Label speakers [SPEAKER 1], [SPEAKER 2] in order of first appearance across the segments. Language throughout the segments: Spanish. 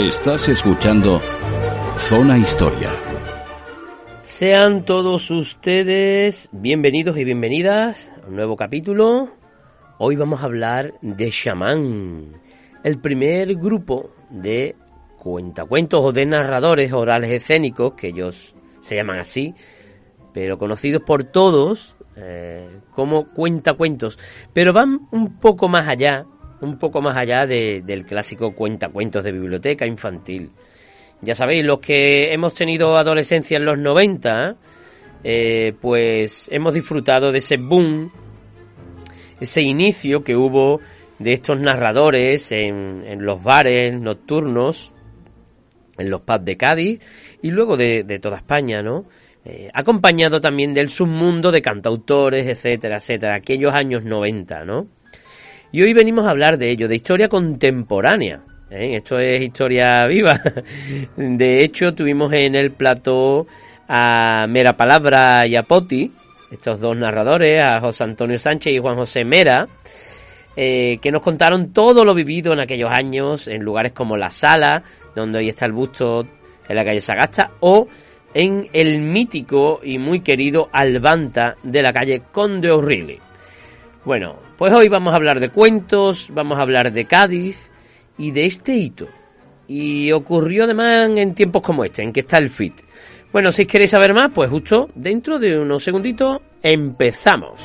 [SPEAKER 1] Estás escuchando Zona Historia.
[SPEAKER 2] Sean todos ustedes bienvenidos y bienvenidas a un nuevo capítulo. Hoy vamos a hablar de Shaman, el primer grupo de cuentacuentos o de narradores orales escénicos, que ellos se llaman así, pero conocidos por todos eh, como cuentacuentos, pero van un poco más allá, un poco más allá del clásico cuentacuentos de biblioteca infantil. Ya sabéis, los que hemos tenido adolescencia en los 90, eh, pues hemos disfrutado de ese boom, ese inicio que hubo de estos narradores en, en los bares nocturnos, en los pubs de Cádiz y luego de, toda España, ¿no? Eh, acompañado también del submundo de cantautores, etcétera, etcétera, aquellos años 90, ¿no? Y hoy venimos a hablar de ello, de historia contemporánea. ¿eh? Esto es historia viva. De hecho, tuvimos en el plató a Mera Palabra y a Poti, estos dos narradores, a José Antonio Sánchez y Juan José Mera, eh, que nos contaron todo lo vivido en aquellos años, en lugares como La Sala, donde hoy está el busto en la calle Sagasta, o en el mítico y muy querido Albanta de la calle Conde O'Reilly. Bueno, pues hoy vamos a hablar de cuentos, vamos a hablar de Cádiz y de este hito. Y ocurrió además en tiempos como este, en que está el FIT. Bueno, si queréis saber más, pues justo dentro de unos segunditos empezamos.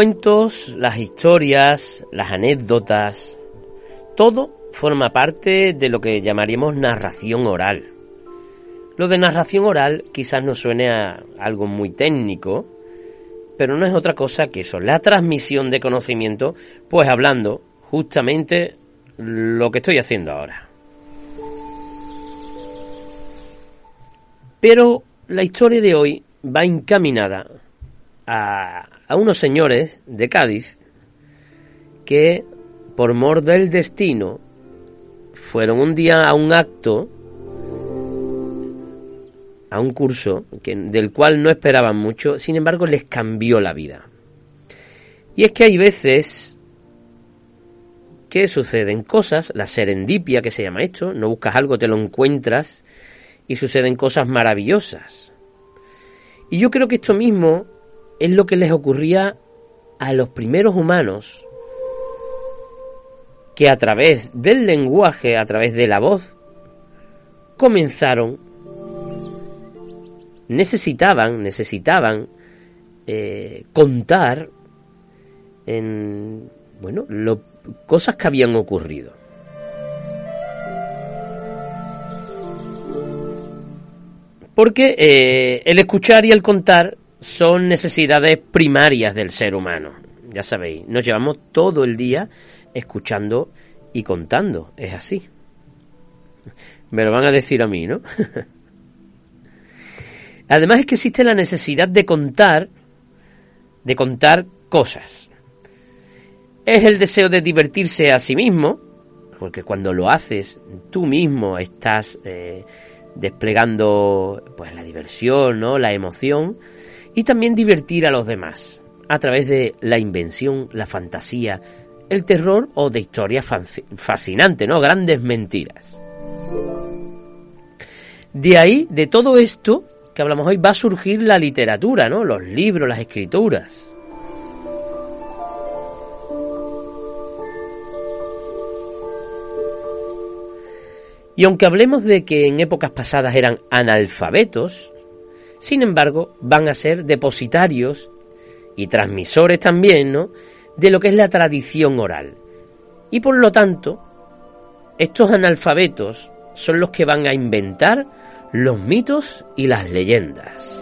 [SPEAKER 2] Cuentos, las historias, las anécdotas, todo forma parte de lo que llamaríamos narración oral. Lo de narración oral quizás nos suene a algo muy técnico, pero no es otra cosa que eso, la transmisión de conocimiento, pues hablando justamente lo que estoy haciendo ahora. Pero la historia de hoy va encaminada a, a unos señores de Cádiz que, por mor del destino, fueron un día a un acto, a un curso, del cual no esperaban mucho, sin embargo les cambió la vida. Y es que hay veces que suceden cosas, la serendipia que se llama esto, no buscas algo, te lo encuentras y suceden cosas maravillosas. Y yo creo que esto mismo es lo que les ocurría a los primeros humanos que a través del lenguaje, a través de la voz, comenzaron, necesitaban, necesitaban eh, contar en, bueno, lo, cosas que habían ocurrido. Porque eh, el escuchar y el contar son necesidades primarias del ser humano. Ya sabéis, nos llevamos todo el día escuchando y contando. Es así. Me lo van a decir a mí, ¿no? Además es que existe la necesidad de contar, de contar cosas. Es el deseo de divertirse a sí mismo, porque cuando lo haces tú mismo estás eh, desplegando pues la diversión, ¿no? La emoción y también divertir a los demás a través de la invención, la fantasía, el terror o de historias fascinantes, ¿no? Grandes mentiras. De ahí, de todo esto que hablamos hoy, va a surgir la literatura, ¿no? Los libros, las escrituras. Y aunque hablemos de que en épocas pasadas eran analfabetos, sin embargo, van a ser depositarios y transmisores también, ¿no? De lo que es la tradición oral. Y por lo tanto, estos analfabetos son los que van a inventar los mitos y las leyendas.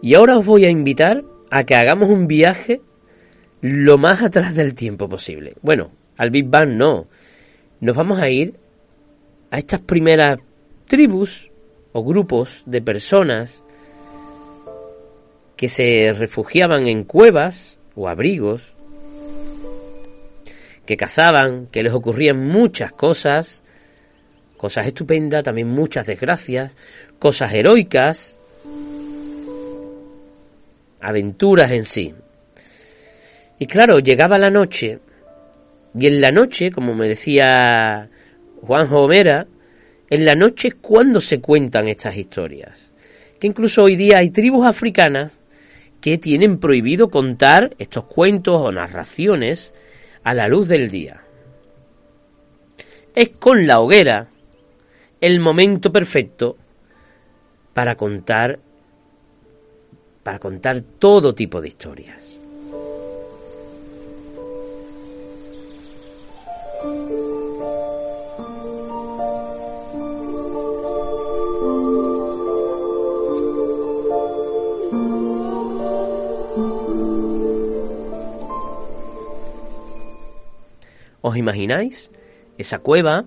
[SPEAKER 2] Y ahora os voy a invitar a que hagamos un viaje lo más atrás del tiempo posible. Bueno, al Big Bang no. Nos vamos a ir a estas primeras tribus o grupos de personas que se refugiaban en cuevas o abrigos, que cazaban, que les ocurrían muchas cosas, cosas estupendas, también muchas desgracias, cosas heroicas, aventuras en sí. Y claro, llegaba la noche, y en la noche, como me decía Juan Homera, en la noche cuando se cuentan estas historias. Que incluso hoy día hay tribus africanas que tienen prohibido contar estos cuentos o narraciones a la luz del día. Es con la hoguera el momento perfecto para contar para contar todo tipo de historias. ¿Os imagináis? Esa cueva,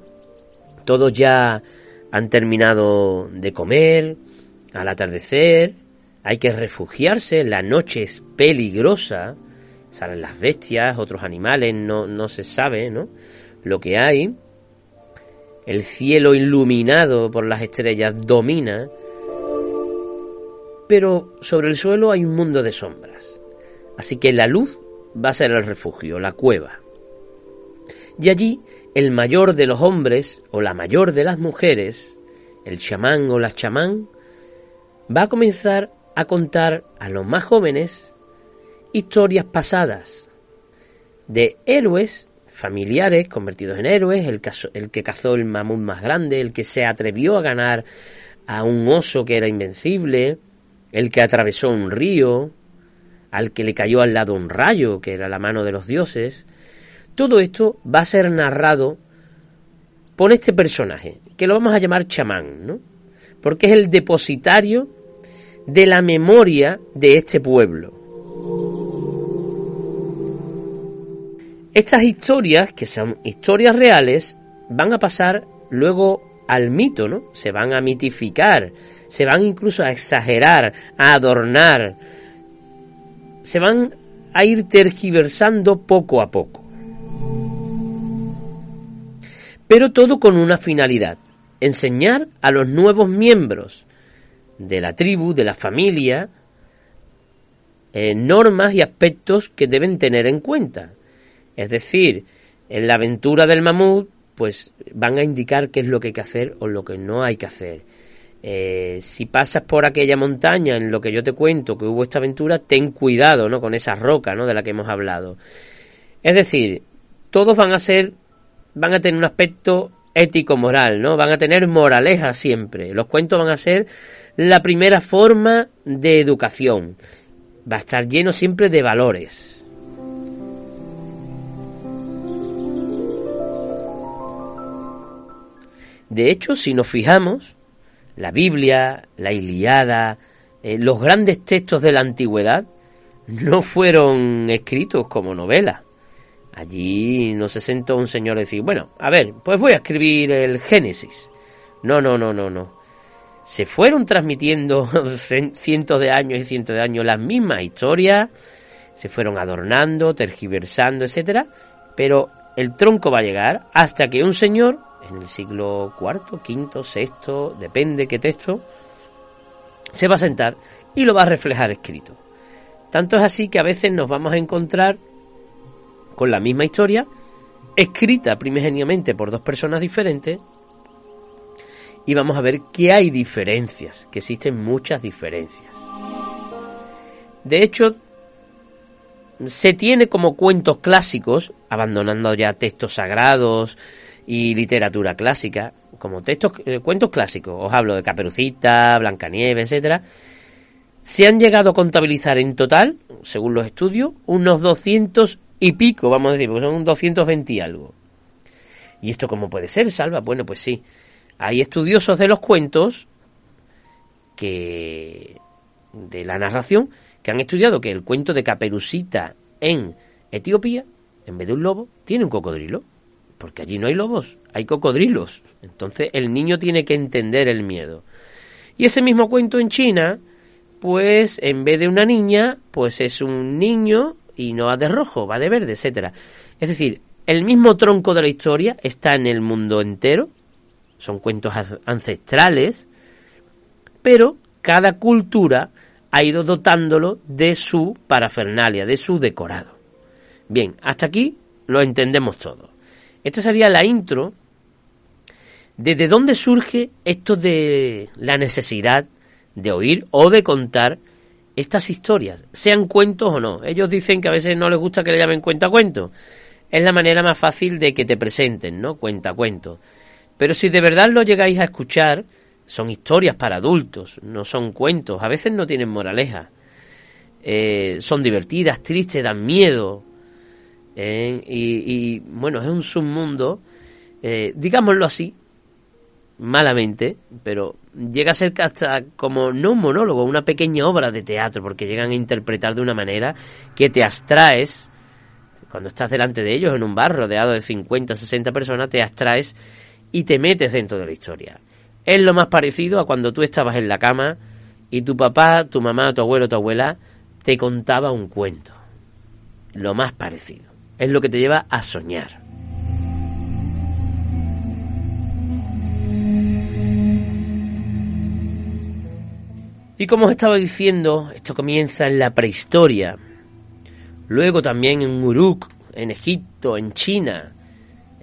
[SPEAKER 2] todos ya han terminado de comer, al atardecer, hay que refugiarse, la noche es peligrosa, salen las bestias, otros animales, no, no se sabe, ¿no? Lo que hay, el cielo iluminado por las estrellas domina, pero sobre el suelo hay un mundo de sombras. Así que la luz va a ser el refugio, la cueva. Y allí el mayor de los hombres o la mayor de las mujeres, el chamán o la chamán, va a comenzar a contar a los más jóvenes historias pasadas de héroes familiares convertidos en héroes, el, el que cazó el mamut más grande, el que se atrevió a ganar a un oso que era invencible, el que atravesó un río, al que le cayó al lado un rayo, que era la mano de los dioses, todo esto va a ser narrado por este personaje, que lo vamos a llamar chamán, ¿no? Porque es el depositario de la memoria de este pueblo. Estas historias, que son historias reales, van a pasar luego al mito, ¿no? Se van a mitificar, se van incluso a exagerar, a adornar, se van a ir tergiversando poco a poco. Pero todo con una finalidad, enseñar a los nuevos miembros de la tribu, de la familia, eh, normas y aspectos que deben tener en cuenta. Es decir, en la aventura del mamut, pues van a indicar qué es lo que hay que hacer o lo que no hay que hacer. Eh, si pasas por aquella montaña en lo que yo te cuento que hubo esta aventura, ten cuidado ¿no? con esa roca ¿no? de la que hemos hablado. Es decir, todos van a ser van a tener un aspecto ético-moral, ¿no? Van a tener moraleja siempre. Los cuentos van a ser la primera forma de educación. Va a estar lleno siempre de valores. De hecho, si nos fijamos, la Biblia, la Iliada, eh, los grandes textos de la antigüedad no fueron escritos como novelas. Allí no se sentó un señor a decir, bueno, a ver, pues voy a escribir el Génesis. No, no, no, no, no. Se fueron transmitiendo cientos de años y cientos de años las mismas historias, se fueron adornando, tergiversando, etcétera, pero el tronco va a llegar hasta que un señor, en el siglo IV, V, VI, depende qué texto, se va a sentar y lo va a reflejar escrito. Tanto es así que a veces nos vamos a encontrar con la misma historia, escrita primigeniamente por dos personas diferentes, y vamos a ver que hay diferencias, que existen muchas diferencias. De hecho, se tiene como cuentos clásicos, abandonando ya textos sagrados y literatura clásica, como textos, eh, cuentos clásicos, os hablo de Caperucita, Blancanieves, etcétera, se han llegado a contabilizar en total, según los estudios, unos 200 y pico, vamos a decir, porque son 220 y algo. ¿Y esto cómo puede ser, Salva? Bueno, pues sí. Hay estudiosos de los cuentos que de la narración que han estudiado que el cuento de Caperucita en Etiopía, en vez de un lobo, tiene un cocodrilo. Porque allí no hay lobos, hay cocodrilos. Entonces el niño tiene que entender el miedo. Y ese mismo cuento en China, pues en vez de una niña, pues es un niño y no va de rojo, va de verde, etcétera. Es decir, el mismo tronco de la historia está en el mundo entero, son cuentos ancestrales, pero cada cultura ha ido dotándolo de su parafernalia, de su decorado. Bien, hasta aquí lo entendemos todo. Esta sería la intro. ¿Desde dónde surge esto de la necesidad de oír o de contar estas historias, sean cuentos o no? Ellos dicen que a veces no les gusta que le llamen cuenta cuento. Es la manera más fácil de que te presenten, ¿no? Cuenta cuento. Pero si de verdad lo llegáis a escuchar, son historias para adultos, no son cuentos. A veces no tienen moraleja. Eh, son divertidas, tristes, dan miedo, ¿eh? y, bueno, es un submundo, eh, digámoslo así, malamente, pero llega a ser hasta como no un monólogo, una pequeña obra de teatro, porque llegan a interpretar de una manera que te abstraes, cuando estás delante de ellos en un bar rodeado de 50, 60 personas, te abstraes y te metes dentro de la historia. Es lo más parecido a cuando tú estabas en la cama y tu papá, tu mamá, tu abuelo, tu abuela te contaba un cuento. Lo más parecido es lo que te lleva a soñar. Y como os estaba diciendo, esto comienza en la prehistoria, luego también en Uruk, en Egipto, en China,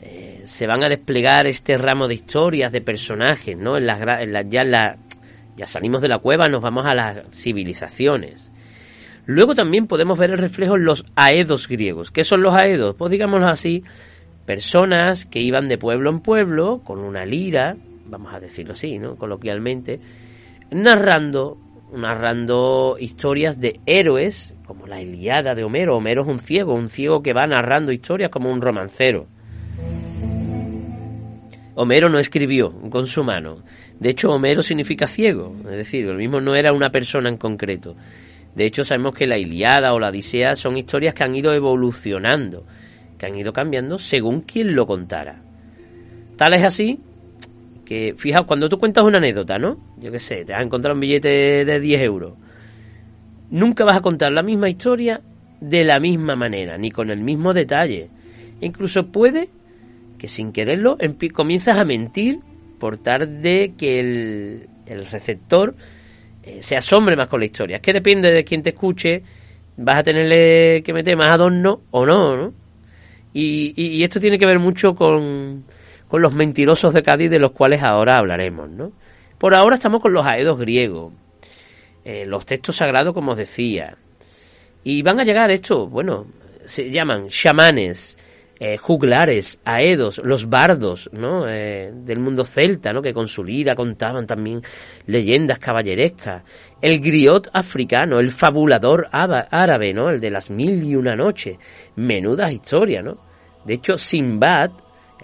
[SPEAKER 2] eh, se van a desplegar este ramo de historias, de personajes, ¿no? En ya, la, ya salimos de la cueva, nos vamos a las civilizaciones. Luego también podemos ver el reflejo en los aedos griegos. ¿Qué son los aedos? Pues digámoslo así, personas que iban de pueblo en pueblo con una lira, vamos a decirlo así, ¿no? Coloquialmente, narrando, narrando historias de héroes, como la Iliada de Homero. Homero es un ciego, un ciego que va narrando historias como un romancero. Homero no escribió con su mano. De hecho, Homero significa ciego, es decir, el mismo no era una persona en concreto. De hecho, sabemos que la Iliada o la Odisea son historias que han ido evolucionando, que han ido cambiando según quien lo contara. Tal es así que, fijaos, cuando tú cuentas una anécdota, ¿no? Yo qué sé, te has encontrado un billete de 10 euros. Nunca vas a contar la misma historia de la misma manera, ni con el mismo detalle. Incluso puede que sin quererlo comienzas a mentir por tal de que el, el receptor eh, se asombre más con la historia. Es que depende de quien te escuche, vas a tenerle que meter más adorno o no, ¿no? Y, y, esto tiene que ver mucho con, con los mentirosos de Cádiz de los cuales ahora hablaremos, ¿no? Por ahora estamos con los aedos griegos, eh, los textos sagrados, como os decía. Y van a llegar estos, bueno, se llaman chamanes, eh, juglares, aedos, los bardos, ¿no? Eh, del mundo celta, ¿no? Que con su lira contaban también leyendas caballerescas. El griot africano, el fabulador árabe, ¿no? El de las mil y una noches. Menudas historias, ¿no? De hecho, Simbad,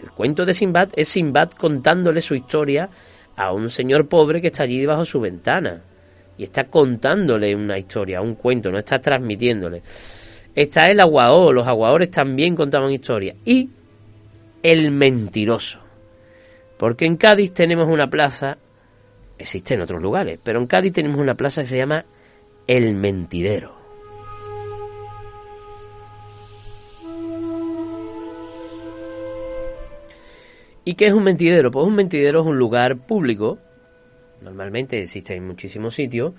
[SPEAKER 2] el cuento de Simbad es Simbad contándole su historia a un señor pobre que está allí debajo de su ventana. Y está contándole una historia, un cuento, no está transmitiéndole. Está el aguador, los aguadores también contaban historias. Y el mentiroso. Porque en Cádiz tenemos una plaza, existe en otros lugares, pero en Cádiz tenemos una plaza que se llama El Mentidero. ¿Y qué es un mentidero? Pues un mentidero es un lugar público, normalmente existe en muchísimos sitios,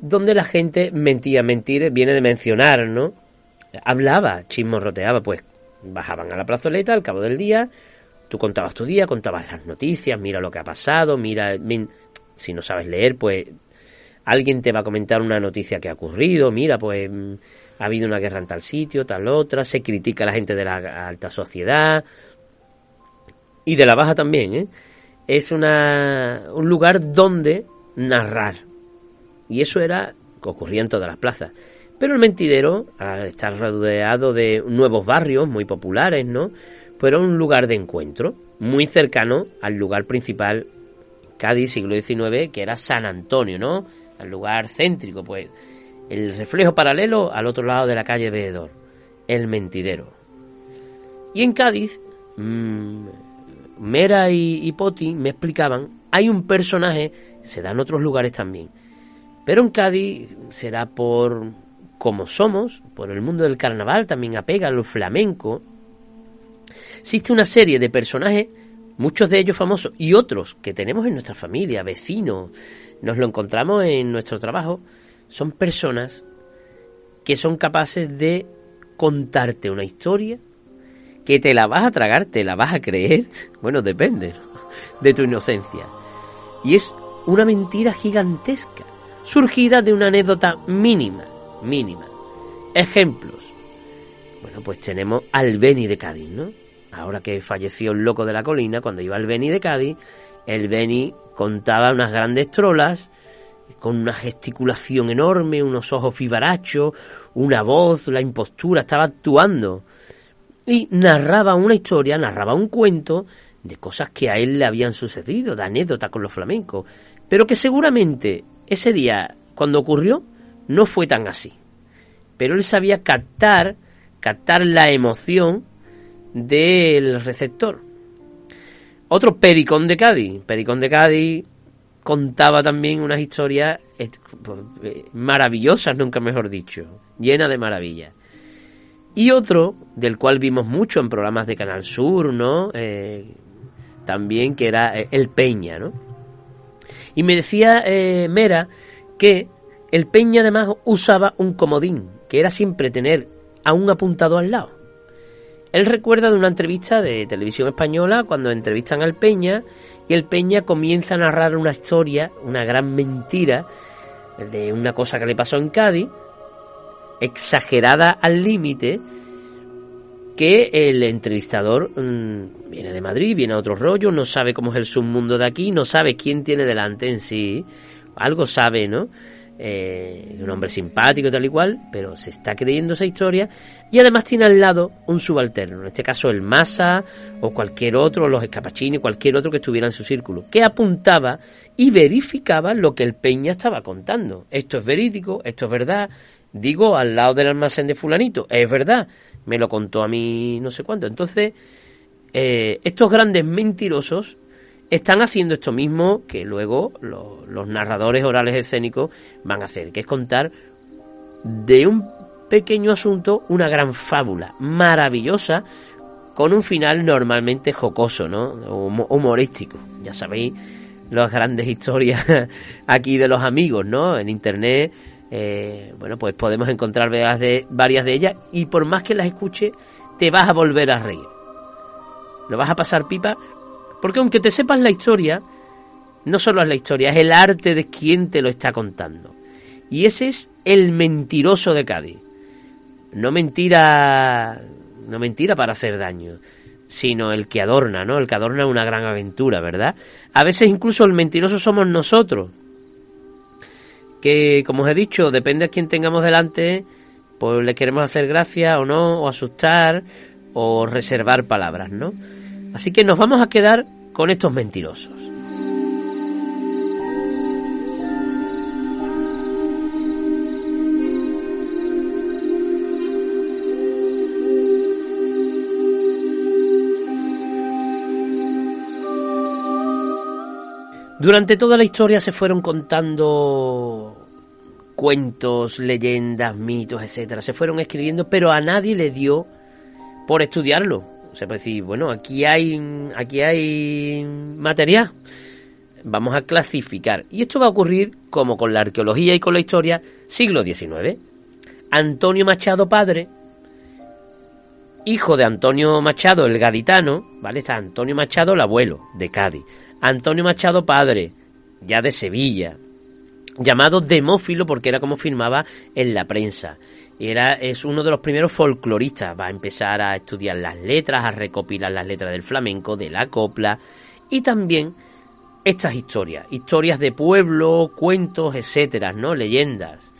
[SPEAKER 2] donde la gente mentía. Mentir viene de mencionar, ¿no? Hablaba, chismorroteaba, pues bajaban a la plazoleta al cabo del día, tú contabas tu día, contabas las noticias, mira lo que ha pasado, mira, si no sabes leer, pues alguien te va a comentar una noticia que ha ocurrido, mira, pues ha habido una guerra en tal sitio, tal otra, se critica a la gente de la alta sociedad y de la baja también, ¿eh? Es una, un lugar donde narrar, y eso era que ocurría en todas las plazas. Pero el mentidero, al estar rodeado de nuevos barrios muy populares, ¿no? Era un lugar de encuentro, muy cercano al lugar principal, Cádiz, siglo XIX, que era San Antonio, ¿no? Al lugar céntrico, pues el reflejo paralelo al otro lado de la calle Veedor. el mentidero. Y en Cádiz, mmm, Mera y, Poti me explicaban, hay un personaje, se da en otros lugares también, pero en Cádiz será por como somos, por el mundo del carnaval, también apega al flamenco. Existe una serie de personajes, muchos de ellos famosos y otros que tenemos en nuestra familia, vecinos, nos lo encontramos en nuestro trabajo, son personas que son capaces de contarte una historia que te la vas a tragar, te la vas a creer, bueno, depende de tu inocencia. Y es una mentira gigantesca, surgida de una anécdota mínima, mínima. Ejemplos. Bueno, pues tenemos al Beni de Cádiz, ¿no? Ahora que falleció el loco de la colina, cuando iba al Beni de Cádiz, el Beni contaba unas grandes trolas, con una gesticulación enorme, unos ojos fibarachos, una voz, la impostura, estaba actuando y narraba una historia, narraba un cuento de cosas que a él le habían sucedido, de anécdotas con los flamencos, pero que seguramente ese día, cuando ocurrió, no fue tan así. Pero él sabía captar, captar la emoción del receptor. Otro Pericón de Cádiz. Pericón de Cádiz contaba también unas historias eh, maravillosas, nunca mejor dicho, llenas de maravillas. Y otro, del cual vimos mucho en programas de Canal Sur, ¿no? Eh, también, que era eh, El Peña, ¿no? Y me decía eh, Mera que el Peña además usaba un comodín, que era siempre tener a un apuntado al lado. Él recuerda de una entrevista de televisión española cuando entrevistan al Peña y el Peña comienza a narrar una historia, una gran mentira de una cosa que le pasó en Cádiz exagerada al límite que el entrevistador mm, viene de Madrid, viene a otro rollo, no sabe cómo es el submundo de aquí, no sabe quién tiene delante en sí, algo sabe, ¿no? Eh, un hombre simpático tal y cual, pero se está creyendo esa historia y además tiene al lado un subalterno, en este caso el Massa o cualquier otro, los Escapachini, cualquier otro que estuviera en su círculo, que apuntaba y verificaba lo que el Peña estaba contando. Esto es verídico, esto es verdad, digo al lado del almacén de fulanito, es verdad, me lo contó a mí no sé cuánto. Entonces, eh, estos grandes mentirosos están haciendo esto mismo que luego los narradores orales escénicos van a hacer, que es contar de un pequeño asunto una gran fábula maravillosa con un final normalmente jocoso, ¿no? Humorístico. Ya sabéis las grandes historias aquí de los amigos, ¿no? En internet eh, bueno, pues podemos encontrar varias de, varias de ellas y por más que las escuche, te vas a volver a reír. Lo vas a pasar pipa, porque aunque te sepas la historia, no solo es la historia, es el arte de quien te lo está contando. Y ese es el mentiroso de Cádiz. No mentira, no mentira para hacer daño, sino el que adorna, ¿no? El que adorna una gran aventura, ¿verdad? A veces incluso el mentiroso somos nosotros, que, como os he dicho, depende a quién tengamos delante, pues le queremos hacer gracia o no, o asustar, o reservar palabras, ¿no? Así que nos vamos a quedar con estos mentirosos. Durante toda la historia se fueron contando cuentos, leyendas, mitos, etcétera. Se fueron escribiendo, pero a nadie le dio por estudiarlo. O sea, decir, bueno, aquí hay, aquí hay material. Vamos a clasificar. Y esto va a ocurrir como con la arqueología y con la historia, siglo XIX. Antonio Machado padre, hijo de Antonio Machado el gaditano, ¿vale? Está Antonio Machado el abuelo de Cádiz. Antonio Machado Padre, ya de Sevilla, llamado Demófilo porque era como firmaba en la prensa. Era, es uno de los primeros folcloristas, va a empezar a estudiar las letras, a recopilar las letras del flamenco, de la copla y también estas historias, historias de pueblo, cuentos, etcétera, ¿no? Leyendas.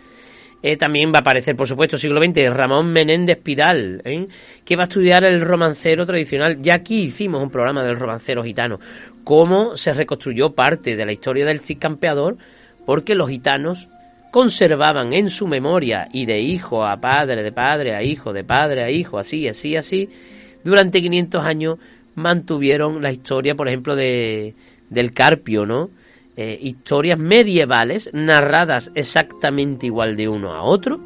[SPEAKER 2] Eh, también va a aparecer, por supuesto, siglo XX, Ramón Menéndez Pidal, ¿eh? que va a estudiar el romancero tradicional. Ya aquí hicimos un programa del romancero gitano, cómo se reconstruyó parte de la historia del Cid Campeador, porque los gitanos conservaban en su memoria y de hijo a padre, de padre a hijo, de padre a hijo, así, así, así, durante 500 años mantuvieron la historia, por ejemplo, de, del Carpio, ¿no? Eh, historias medievales narradas exactamente igual de uno a otro,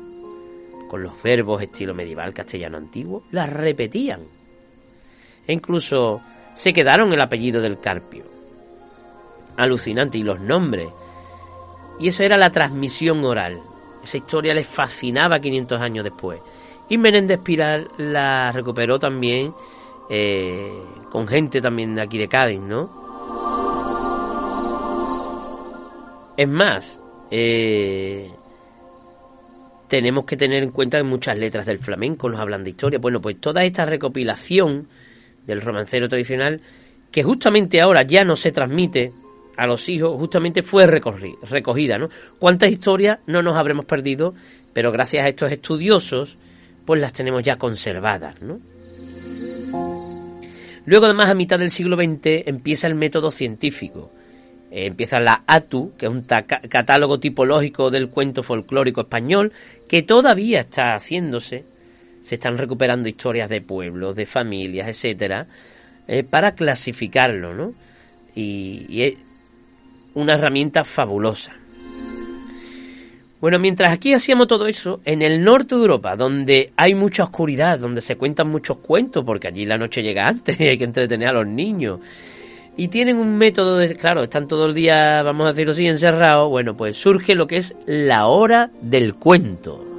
[SPEAKER 2] con los verbos estilo medieval castellano antiguo, las repetían. E incluso se quedaron el apellido del Carpio. Alucinante, y los nombres. Y esa era la transmisión oral. Esa historia les fascinaba 500 años después. Y Menéndez Piral la recuperó también eh, con gente también de aquí de Cádiz, ¿no? Es más, eh, tenemos que tener en cuenta que muchas letras del flamenco nos hablan de historia. Bueno, pues toda esta recopilación del romancero tradicional, que justamente ahora ya no se transmite a los hijos, justamente fue recogida, ¿no? ¿Cuántas historias no nos habremos perdido? Pero gracias a estos estudiosos, pues las tenemos ya conservadas, ¿no? Luego, además, a mitad del siglo XX empieza el método científico eh, empieza la ATU, que es un catálogo tipológico del cuento folclórico español, que todavía está haciéndose. Se están recuperando historias de pueblos, de familias, etcétera, eh, para clasificarlo, ¿no? Y, es una herramienta fabulosa. Bueno, mientras aquí hacíamos todo eso, en el norte de Europa, donde hay mucha oscuridad, donde se cuentan muchos cuentos, porque allí la noche llega antes y hay que entretener a los niños, y tienen un método de, claro, están todo el día, vamos a decirlo así, encerrados, bueno, pues surge lo que es la hora del cuento.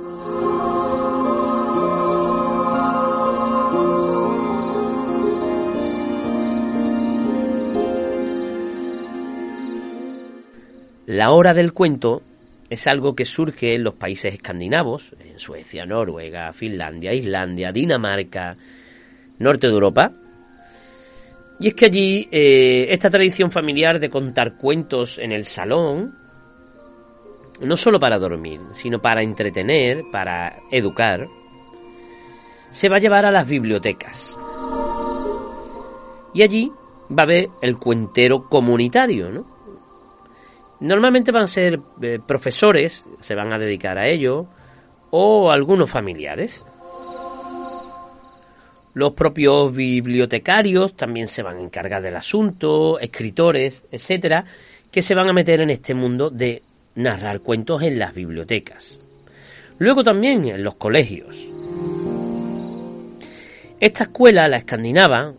[SPEAKER 2] La hora del cuento es algo que surge en los países escandinavos, en Suecia, Noruega, Finlandia, Islandia, Dinamarca, norte de Europa, y es que allí eh, esta tradición familiar de contar cuentos en el salón, no solo para dormir, sino para entretener, para educar, se va a llevar a las bibliotecas. Y allí va a haber el cuentero comunitario, ¿no? Normalmente van a ser eh, profesores, se van a dedicar a ello, o algunos familiares. Los propios bibliotecarios también se van a encargar del asunto, escritores, etcétera, que se van a meter en este mundo de narrar cuentos en las bibliotecas. Luego también en los colegios. Esta escuela, la escandinava,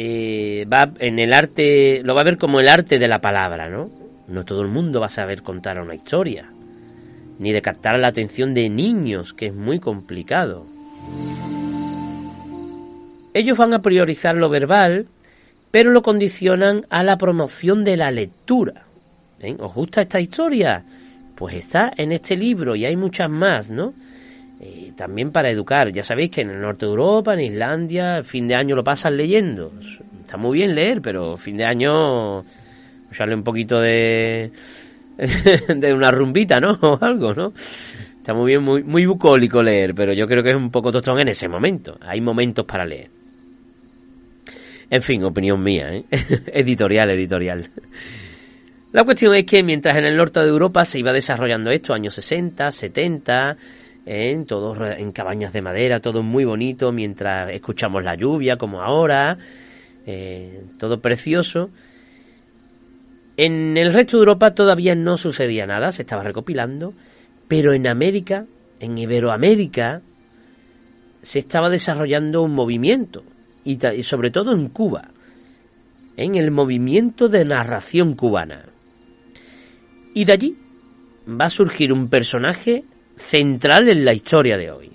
[SPEAKER 2] eh, va en el arte, lo va a ver como el arte de la palabra, ¿no? No todo el mundo va a saber contar una historia, ni de captar la atención de niños, que es muy complicado. Ellos van a priorizar lo verbal, pero lo condicionan a la promoción de la lectura. ¿Os gusta esta historia? Pues está en este libro y hay muchas más, ¿no? Eh, también para educar. Ya sabéis que en el norte de Europa, en Islandia, fin de año lo pasan leyendo. Está muy bien leer, pero fin de año sale un poquito de de una rumbita, ¿no? O algo, ¿no? Está muy bien, muy, muy bucólico leer, pero yo creo que es un poco tostón en ese momento. Hay momentos para leer. En fin, opinión mía, ¿eh? editorial, editorial. La cuestión es que mientras en el norte de Europa se iba desarrollando esto, años 60, 70, en todos en cabañas de madera, todo muy bonito, mientras escuchamos la lluvia, como ahora, eh, todo precioso. En el resto de Europa todavía no sucedía nada, se estaba recopilando, pero en América, en Iberoamérica, se estaba desarrollando un movimiento, y, sobre todo en Cuba, en el movimiento de narración cubana. Y de allí va a surgir un personaje central en la historia de hoy,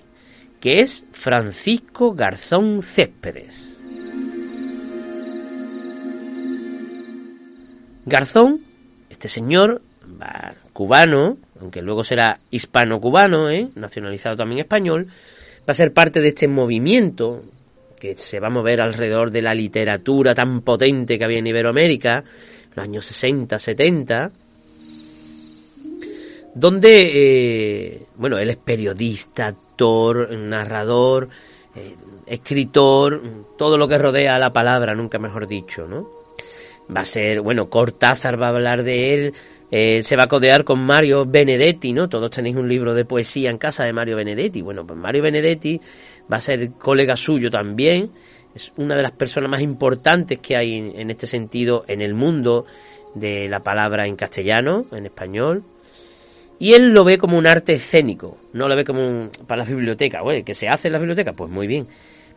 [SPEAKER 2] que es Francisco Garzón Céspedes. Garzón, este señor cubano, aunque luego será hispano-cubano, ¿eh? nacionalizado también español, va a ser parte de este movimiento que se va a mover alrededor de la literatura tan potente que había en Iberoamérica, en los años 60, 70, donde, eh, bueno, él es periodista, actor, narrador, eh, escritor, todo lo que rodea a la palabra, nunca mejor dicho, ¿no? va a ser, bueno, Cortázar va a hablar de él, eh, se va a codear con Mario Benedetti, ¿no? Todos tenéis un libro de poesía en casa de Mario Benedetti. Bueno, pues Mario Benedetti va a ser colega suyo también, es una de las personas más importantes que hay en este sentido en el mundo de la palabra en castellano, en español. Y él lo ve como un arte escénico, no lo ve como un, para la biblioteca. Oye, ¿qué se hace en la biblioteca? Pues muy bien.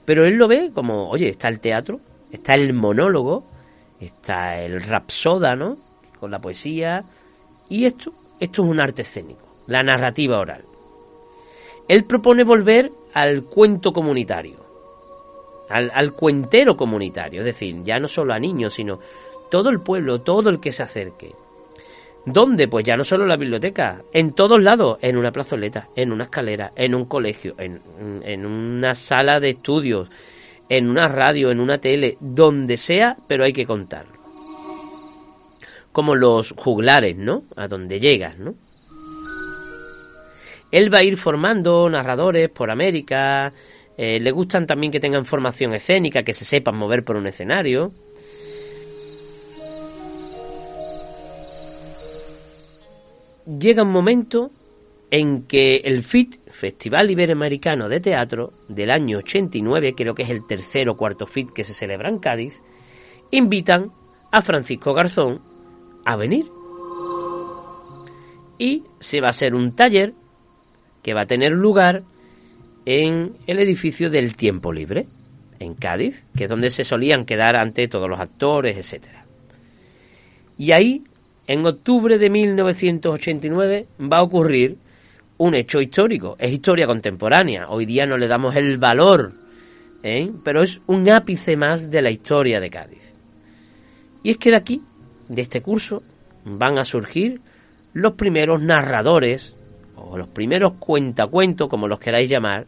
[SPEAKER 2] Pero él lo ve como, oye, está el teatro, está el monólogo, está el rapsoda, ¿no? Con la poesía. Y esto, esto es un arte escénico, la narrativa oral. Él propone volver al cuento comunitario, al, al cuentero comunitario, es decir, ya no solo a niños, sino todo el pueblo, todo el que se acerque. ¿Dónde? Pues ya no solo en la biblioteca, en todos lados, en una plazoleta, en una escalera, en un colegio, en, en, una sala de estudios, en una radio, en una tele, donde sea, pero hay que contarlo. Como los juglares, ¿no? A donde llegas, ¿no? Él va a ir formando narradores por América, eh, le gustan también que tengan formación escénica, que se sepan mover por un escenario. Llega un momento en que el FIT, Festival Iberoamericano de Teatro, del año 89, creo que es el tercer o cuarto FIT que se celebra en Cádiz, invitan a Francisco Garzón a venir. Y se va a hacer un taller que va a tener lugar en el edificio del Tiempo Libre, en Cádiz, que es donde se solían quedar ante todos los actores, etc. Y ahí en octubre de 1989 va a ocurrir un hecho histórico. Es historia contemporánea. Hoy día no le damos el valor, ¿eh? pero es un ápice más de la historia de Cádiz. Y es que de aquí, de este curso, van a surgir los primeros narradores, o los primeros cuentacuentos, como los queráis llamar,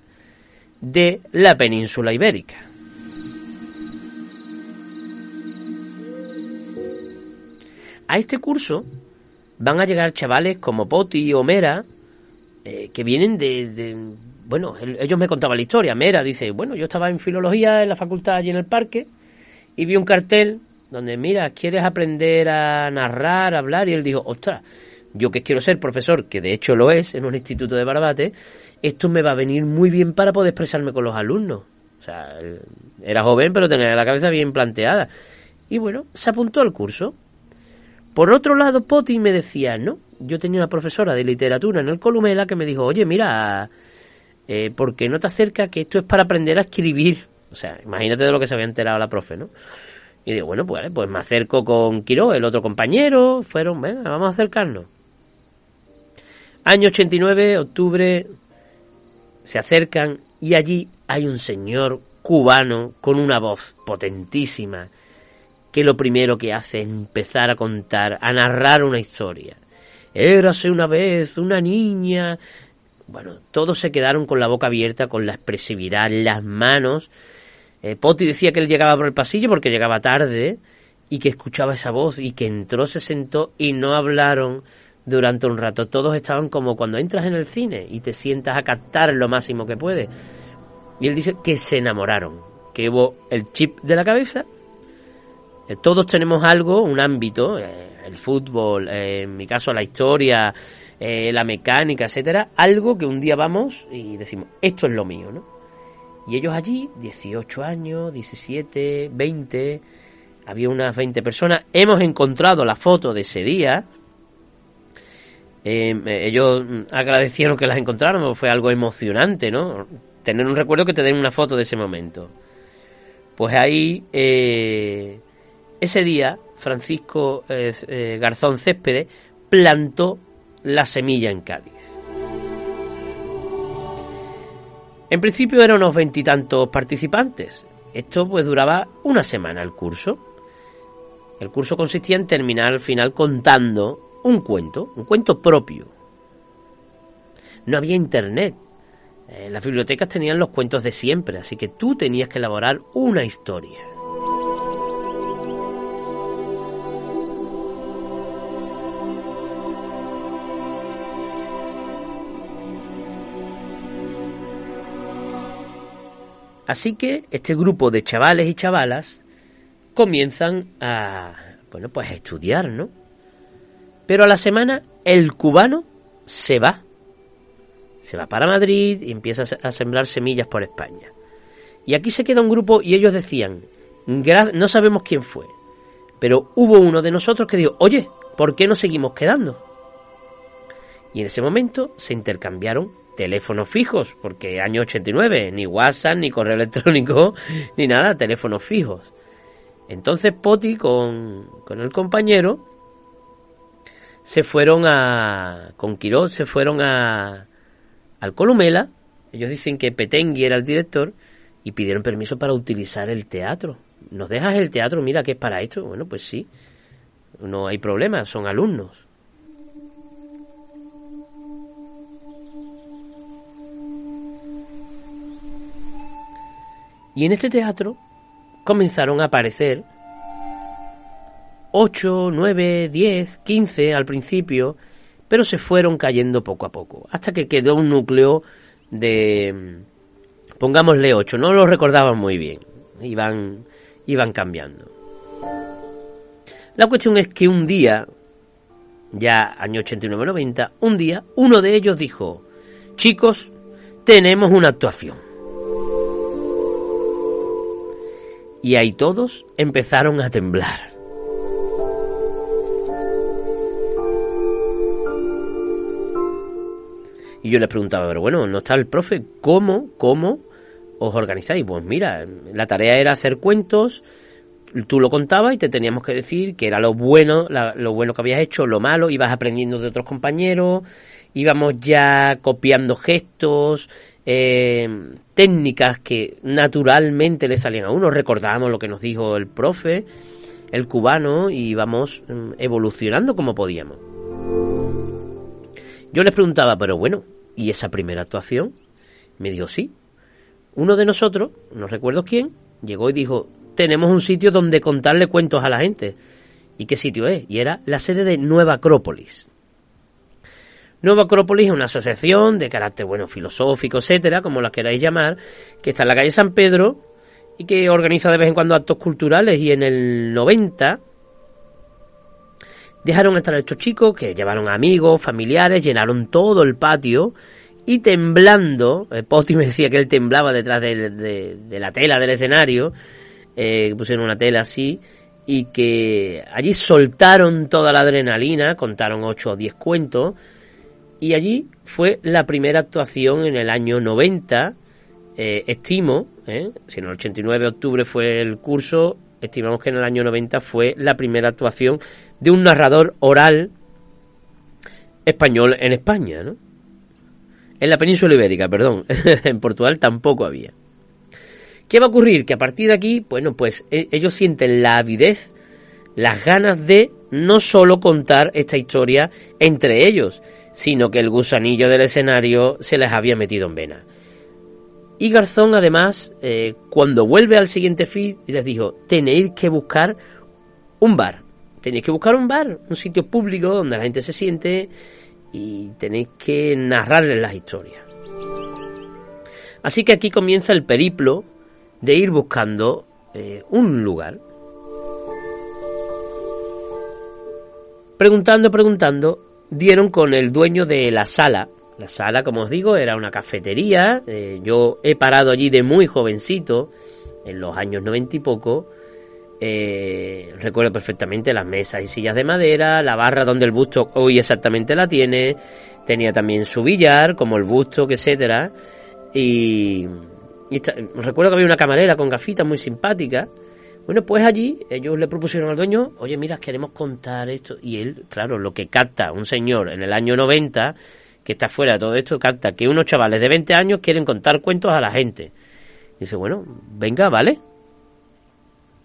[SPEAKER 2] de la península ibérica. A este curso van a llegar chavales como Poti o Mera, eh, que vienen de, Bueno, ellos me contaban la historia. Mera dice, bueno, yo estaba en filología en la facultad allí en el parque y vi un cartel donde, mira, ¿quieres aprender a narrar, a hablar? Y él dijo, ostras, yo que quiero ser profesor, que de hecho lo es en un instituto de Barbate, esto me va a venir muy bien para poder expresarme con los alumnos. O sea, era joven, pero tenía la cabeza bien planteada. Y bueno, se apuntó al curso. Por otro lado, Poti me decía, no, yo tenía una profesora de literatura en el Columela que me dijo, oye, mira, eh, ¿por qué no te acercas que esto es para aprender a escribir? O sea, imagínate de lo que se había enterado la profe, ¿no? Y digo, bueno, pues, pues me acerco con Quiro, el otro compañero, fueron, venga, vamos a acercarnos. Año 89, octubre, se acercan y allí hay un señor cubano con una voz potentísima que lo primero que hace es empezar a contar, a narrar una historia. Érase una vez una niña. Bueno, todos se quedaron con la boca abierta, con la expresividad, las manos. Eh, Poti decía que él llegaba por el pasillo porque llegaba tarde y que escuchaba esa voz y que entró, se sentó y no hablaron durante un rato. Todos estaban como cuando entras en el cine y te sientas a captar lo máximo que puedes. Y él dice que se enamoraron, que hubo el chip de la cabeza eh, todos tenemos algo, un ámbito, eh, el fútbol, eh, en mi caso la historia, la mecánica, etcétera, algo que un día vamos y decimos, esto es lo mío, ¿no? Y ellos allí, 18 años, 17, 20, había unas 20 personas, hemos encontrado la foto de ese día, ellos agradecieron que las encontráramos, fue algo emocionante, ¿no? Tener un recuerdo que te den una foto de ese momento. Pues ahí ese día, Francisco eh, eh, Garzón Céspedes plantó la semilla en Cádiz. En principio eran unos veintitantos participantes. Esto pues duraba una semana el curso. El curso consistía en terminar al final contando un cuento, un cuento propio. No había internet. Eh, las bibliotecas tenían los cuentos de siempre, así que tú tenías que elaborar una historia. Así que este grupo de chavales y chavalas comienzan a bueno, pues estudiar, ¿no? Pero a la semana el cubano se va. Se va para Madrid y empieza a sembrar semillas por España. Y aquí se queda un grupo y ellos decían, no sabemos quién fue, pero hubo uno de nosotros que dijo, oye, ¿por qué no seguimos quedando? Y en ese momento se intercambiaron teléfonos fijos, porque año 89, ni WhatsApp, ni correo electrónico, ni nada, teléfonos fijos. Entonces Poti con, con el compañero se fueron a, con Quiroz, se fueron a, al Columela, ellos dicen que Petengui era el director, y pidieron permiso para utilizar el teatro. ¿Nos dejas el teatro? Mira que es para esto. Bueno, pues sí, no hay problema, son alumnos. Y en este teatro comenzaron a aparecer 8, 9, 10, 15 al principio, pero se fueron cayendo poco a poco, hasta que quedó un núcleo de, pongámosle 8, no lo recordaban muy bien, iban, iban cambiando. La cuestión es que un día, ya año 89-90, un día uno de ellos dijo, chicos, tenemos una actuación. Y ahí todos empezaron a temblar. Y yo les preguntaba, pero bueno, ¿no está el profe? ¿Cómo, cómo os organizáis? Pues mira, la tarea era hacer cuentos, tú lo contabas y te teníamos que decir que era lo bueno, lo bueno que habías hecho, lo malo, ibas aprendiendo de otros compañeros, íbamos ya copiando gestos, eh, técnicas que naturalmente le salían a uno. Recordábamos lo que nos dijo el profe, el cubano, y íbamos mm, evolucionando como podíamos. Yo les preguntaba, pero bueno, ¿y esa primera actuación? Me dijo, sí. Uno de nosotros, no recuerdo quién, llegó y dijo, tenemos un sitio donde contarle cuentos a la gente. ¿Y qué sitio es? Y era la sede de Nueva Acrópolis. Nueva Acrópolis es una asociación de carácter bueno filosófico, etcétera, como la queráis llamar, que está en la calle San Pedro y que organiza de vez en cuando actos culturales. Y en el 90 dejaron estar a estos chicos que llevaron amigos, familiares, llenaron todo el patio y temblando, eh, Poti me decía que él temblaba detrás de, la tela del escenario, eh, pusieron una tela así, y que allí soltaron toda la adrenalina, contaron 8 o 10 cuentos, y allí fue la primera actuación en el año 90, eh, estimo, eh, si en el 89 de octubre fue el curso, estimamos que en el año 90 fue la primera actuación de un narrador oral español en España, ¿no? En la península ibérica, perdón, en Portugal tampoco había. ¿Qué va a ocurrir? Que a partir de aquí, bueno, pues e, ellos sienten la avidez, las ganas de no solo contar esta historia entre ellos, sino que el gusanillo del escenario se les había metido en vena. Y Garzón, además, eh, cuando vuelve al siguiente feed, les dijo, tenéis que buscar un bar. Tenéis que buscar un bar, un sitio público donde la gente se siente y tenéis que narrarles las historias. Así que aquí comienza el periplo de ir buscando eh, un lugar. Preguntando, preguntando, dieron con el dueño de la sala. La sala, como os digo, era una cafetería. Eh, yo he parado allí de muy jovencito, en los años noventa y poco. Eh, recuerdo perfectamente las mesas y sillas de madera, la barra donde el busto hoy exactamente la tiene. Tenía también su billar, como el busto, etcétera. Y, recuerdo que había una camarera con gafitas muy simpática. Bueno, pues allí ellos le propusieron al dueño, oye, mira, queremos contar esto. Y él, claro, lo que capta un señor en el año 90, que está fuera de todo esto, capta que unos chavales de 20 años quieren contar cuentos a la gente. Y dice, bueno, venga, vale.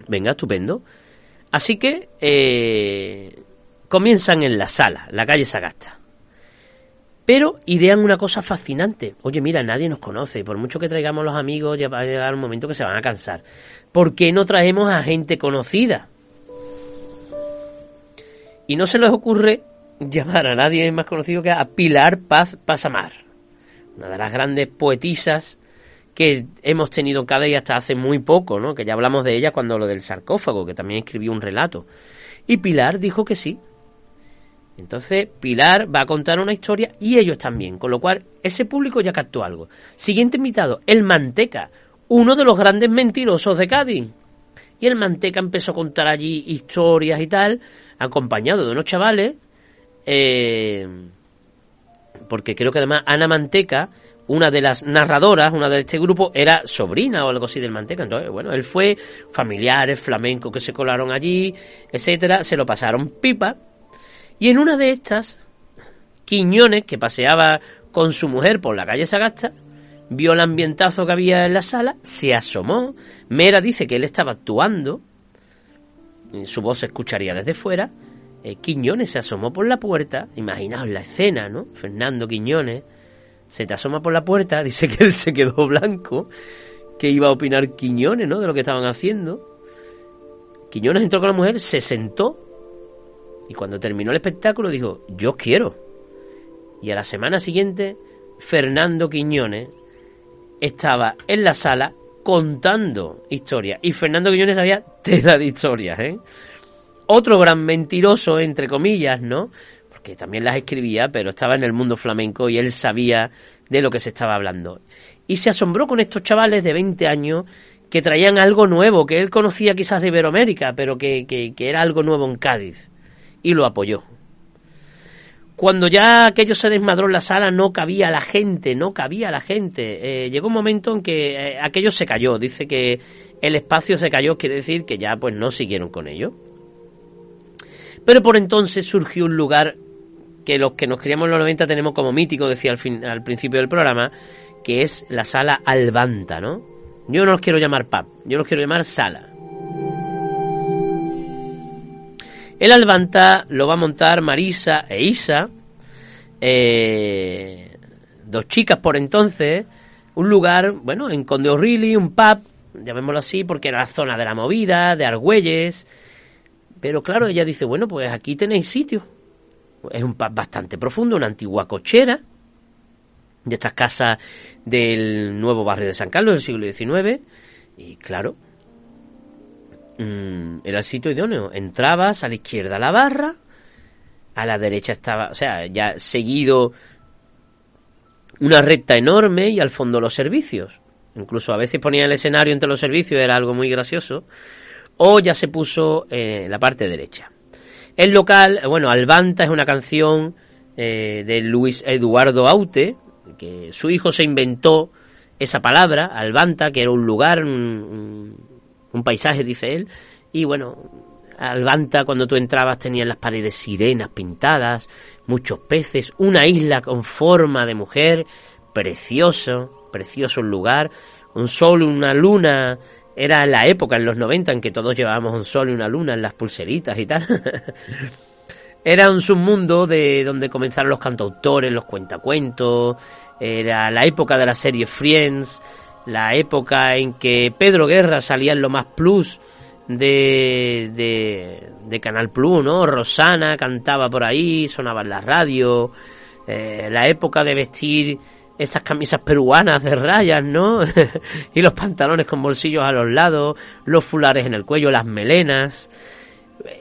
[SPEAKER 2] Venga, estupendo. Así que eh, comienzan en la sala, la calle Sagasta. Pero idean una cosa fascinante. Oye, mira, nadie nos conoce. Por mucho que traigamos los amigos, ya va a llegar un momento que se van a cansar. ¿Por qué no traemos a gente conocida? Y no se les ocurre llamar a nadie más conocido que a Pilar Paz Pasamar, una de las grandes poetisas que hemos tenido cada día hasta hace muy poco, ¿no? Que ya hablamos de ella cuando lo del sarcófago, que también escribió un relato. Y Pilar dijo que sí. Entonces Pilar va a contar una historia y ellos también, con lo cual ese público ya captó algo. Siguiente invitado, el Manteca, uno de los grandes mentirosos de Cádiz. Y el Manteca empezó a contar allí historias y tal, acompañado de unos chavales, eh, porque creo que además Ana Manteca una de las narradoras, una de este grupo, era sobrina o algo así del Manteca. Entonces, bueno, él fue, familiares, flamencos que se colaron allí, etcétera, se lo pasaron pipa. Y en una de estas, Quiñones, que paseaba con su mujer por la calle Sagasta, vio el ambientazo que había en la sala, se asomó. Mera dice que él estaba actuando, su voz se escucharía desde fuera. Eh, Quiñones se asomó por la puerta, imaginaos la escena, ¿no? Fernando Quiñones se te asoma por la puerta, dice que él se quedó blanco, que iba a opinar Quiñones, ¿no? De lo que estaban haciendo. Quiñones entró con la mujer, se sentó y cuando terminó el espectáculo dijo, yo quiero. Y a la semana siguiente, Fernando Quiñones estaba en la sala contando historias. Y Fernando Quiñones sabía tela de historias, ¿eh? Otro gran mentiroso, entre comillas, ¿no? que también las escribía, pero estaba en el mundo flamenco y él sabía de lo que se estaba hablando. Y se asombró con estos chavales de 20 años que traían algo nuevo, que él conocía quizás de Iberoamérica, pero que, que, era algo nuevo en Cádiz. Y lo apoyó. Cuando ya aquello se desmadró en la sala, no cabía la gente, no cabía la gente. Eh, llegó un momento en que eh, aquello se cayó. Dice que el espacio se cayó, quiere decir que ya pues no siguieron con ello. Pero por entonces surgió un lugar que los que nos criamos en los 90 tenemos como mítico, decía al, fin, al principio del programa, que es la sala Albanta, ¿no? Yo no los quiero llamar pub, yo los quiero llamar sala. El Albanta lo va a montar Marisa e Isa, eh, dos chicas por entonces, un lugar, bueno, en Conde O'Reilly, un pub, llamémoslo así, porque era la zona de la movida, de Argüelles, pero claro, ella dice, bueno, pues aquí tenéis sitio es un pub bastante profundo, una antigua cochera de estas casas del nuevo barrio de San Carlos del siglo XIX. Y claro, mm, era el sitio idóneo. Entrabas a la izquierda la barra, a la derecha estaba, o sea, ya seguido una recta enorme y al fondo los servicios. Incluso a veces ponía el escenario entre los servicios, era algo muy gracioso. O ya se puso en la parte derecha. El local, bueno, Albanta es una canción eh, de Luis Eduardo Aute, que su hijo se inventó esa palabra, Albanta, que era un lugar, paisaje, dice él, y bueno, Albanta cuando tú entrabas tenía las paredes sirenas pintadas, muchos peces, una isla con forma de mujer, precioso, precioso lugar, un sol, una luna era la época, en los 90, en que todos llevábamos un sol y una luna en las pulseritas y tal. era un submundo de donde comenzaron los cantautores, los cuentacuentos. Era la época de la serie Friends, la época en que Pedro Guerra salía en lo más plus de, de, Canal Plus, ¿no? Rosana cantaba por ahí, sonaba en la radio. Eh, la época de vestir esas camisas peruanas de rayas, ¿no? y los pantalones con bolsillos a los lados, los fulares en el cuello, las melenas.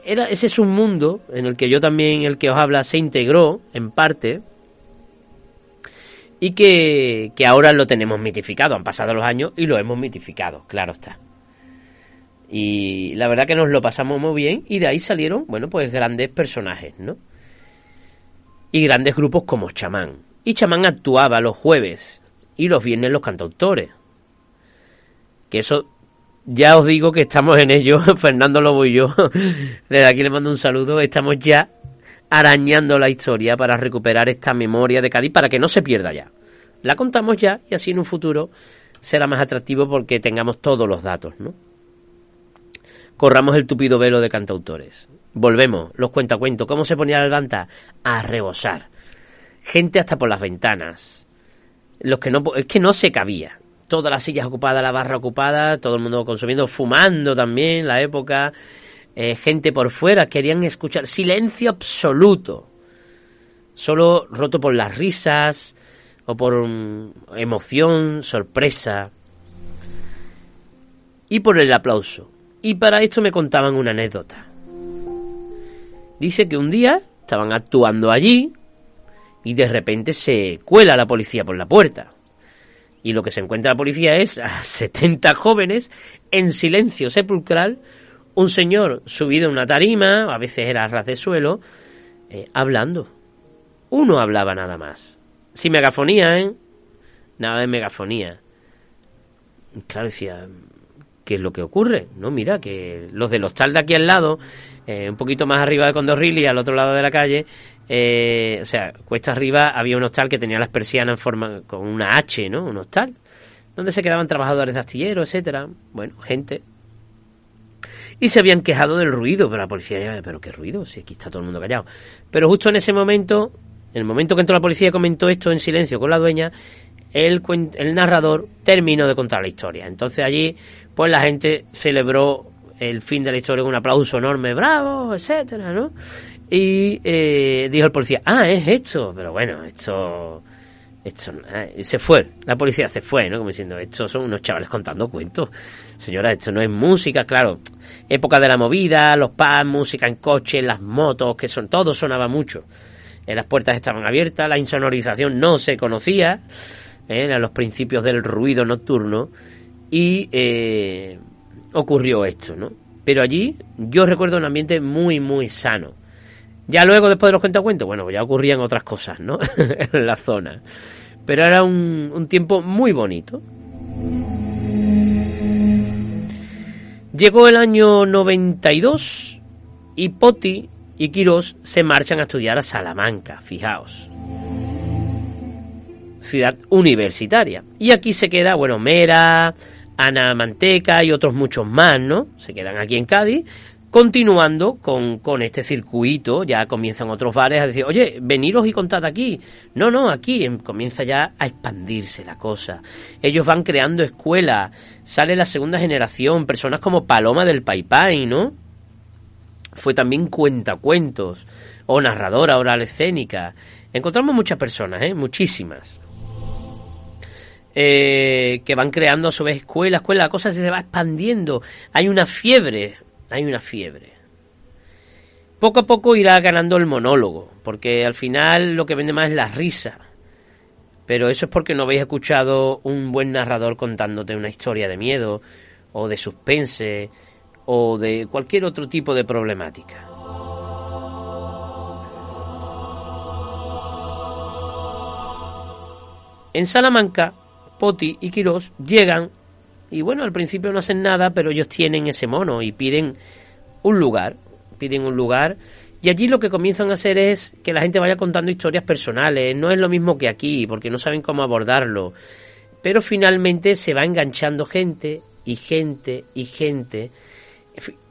[SPEAKER 2] Era, ese es un mundo en el que yo también, el que os habla, se integró en parte y que, que ahora lo tenemos mitificado. Han pasado los años y lo hemos mitificado, claro está. Y la verdad que nos lo pasamos muy bien y de ahí salieron, bueno, pues grandes personajes, ¿no? Y grandes grupos como Chamán y Chamán actuaba los jueves y los viernes los cantautores. Que eso, ya os digo que estamos en ello, Fernando Lobo y yo. Desde aquí le mando un saludo, estamos ya arañando la historia para recuperar esta memoria de Cádiz para que no se pierda ya. La contamos ya y así en un futuro será más atractivo porque tengamos todos los datos, ¿no? Corramos el tupido velo de cantautores. Volvemos, los cuentacuentos. ¿Cómo se ponía la levanta? A rebosar gente hasta por las ventanas. Los que no, es que no se cabía. Todas las sillas ocupadas, la barra ocupada, todo el mundo consumiendo, fumando también, la época. Eh, gente por fuera, querían escuchar. Silencio absoluto. Solo roto por las risas o por emoción, sorpresa. y por el aplauso. Y para esto me contaban una anécdota. Dice que un día estaban actuando allí y de repente se cuela la policía por la puerta. Y lo que se encuentra la policía es a 70 jóvenes en silencio sepulcral, un señor subido en una tarima, a veces era a ras de suelo, eh, hablando. Uno hablaba nada más. Sin megafonía, ¿eh? Nada de megafonía. Claro, decía, ¿qué es lo que ocurre? No, mira, que los del hostal de aquí al lado, eh, un poquito más arriba de Condorrilli, al otro lado de la calle, eh, o sea, cuesta arriba había un hostal que tenía las persianas en forma con una H, ¿no? Un hostal, donde se quedaban trabajadores de astillero, etcétera. Bueno, gente. Y se habían quejado del ruido, pero la policía, pero qué ruido, si aquí está todo el mundo callado. Pero justo en ese momento en el momento que entró la policía y comentó esto en silencio con la dueña, el, el narrador terminó de contar la historia. Entonces allí, pues la gente celebró el fin de la historia con un aplauso enorme, bravo, etcétera, ¿no? Y eh, dijo el policía, ah, es esto, pero bueno, esto, esto, eh, se fue, la policía se fue, ¿no? Como diciendo, estos son unos chavales contando cuentos. Señora, esto no es música, claro, época de la movida, los pubs, música en coche, las motos, que son, todo sonaba mucho. Eh, las puertas estaban abiertas, la insonorización no se conocía, eh, eran los principios del ruido nocturno y eh, ocurrió esto, ¿no? Pero allí yo recuerdo un ambiente muy, muy sano. Ya luego, después de los cuentacuentos, bueno, ya ocurrían otras cosas, ¿no? en la zona. Pero era un, un tiempo muy bonito. Llegó el año 92 y Poti y Quirós se marchan a estudiar a Salamanca, fijaos. Ciudad universitaria. Y aquí se queda, bueno, Mera, Ana Manteca y otros muchos más, ¿no? Se quedan aquí en Cádiz, continuando con, con, este circuito, ya comienzan otros bares a decir, oye, veniros y contad aquí. No, no, aquí em, comienza ya a expandirse la cosa. Ellos van creando escuelas, sale la segunda generación, personas como Paloma del Paipai, ¿no? fue también cuentacuentos o narradora oral escénica. Encontramos muchas personas, ¿eh? muchísimas, eh, que van creando a su vez escuela, escuela, la cosa se va expandiendo. Hay una fiebre, hay una fiebre. Poco a poco irá ganando el monólogo, porque al final lo que vende más es la risa. Pero eso es porque no habéis escuchado un buen narrador contándote una historia de miedo o de suspense o de cualquier otro tipo de problemática. En Salamanca, Poti y Quirós llegan y bueno, al principio no hacen nada, pero ellos tienen ese mono y piden un lugar, piden un lugar. Y allí lo que comienzan a hacer es que la gente vaya contando historias personales, no es lo mismo que aquí, porque no saben cómo abordarlo, pero finalmente se va enganchando gente y gente y gente.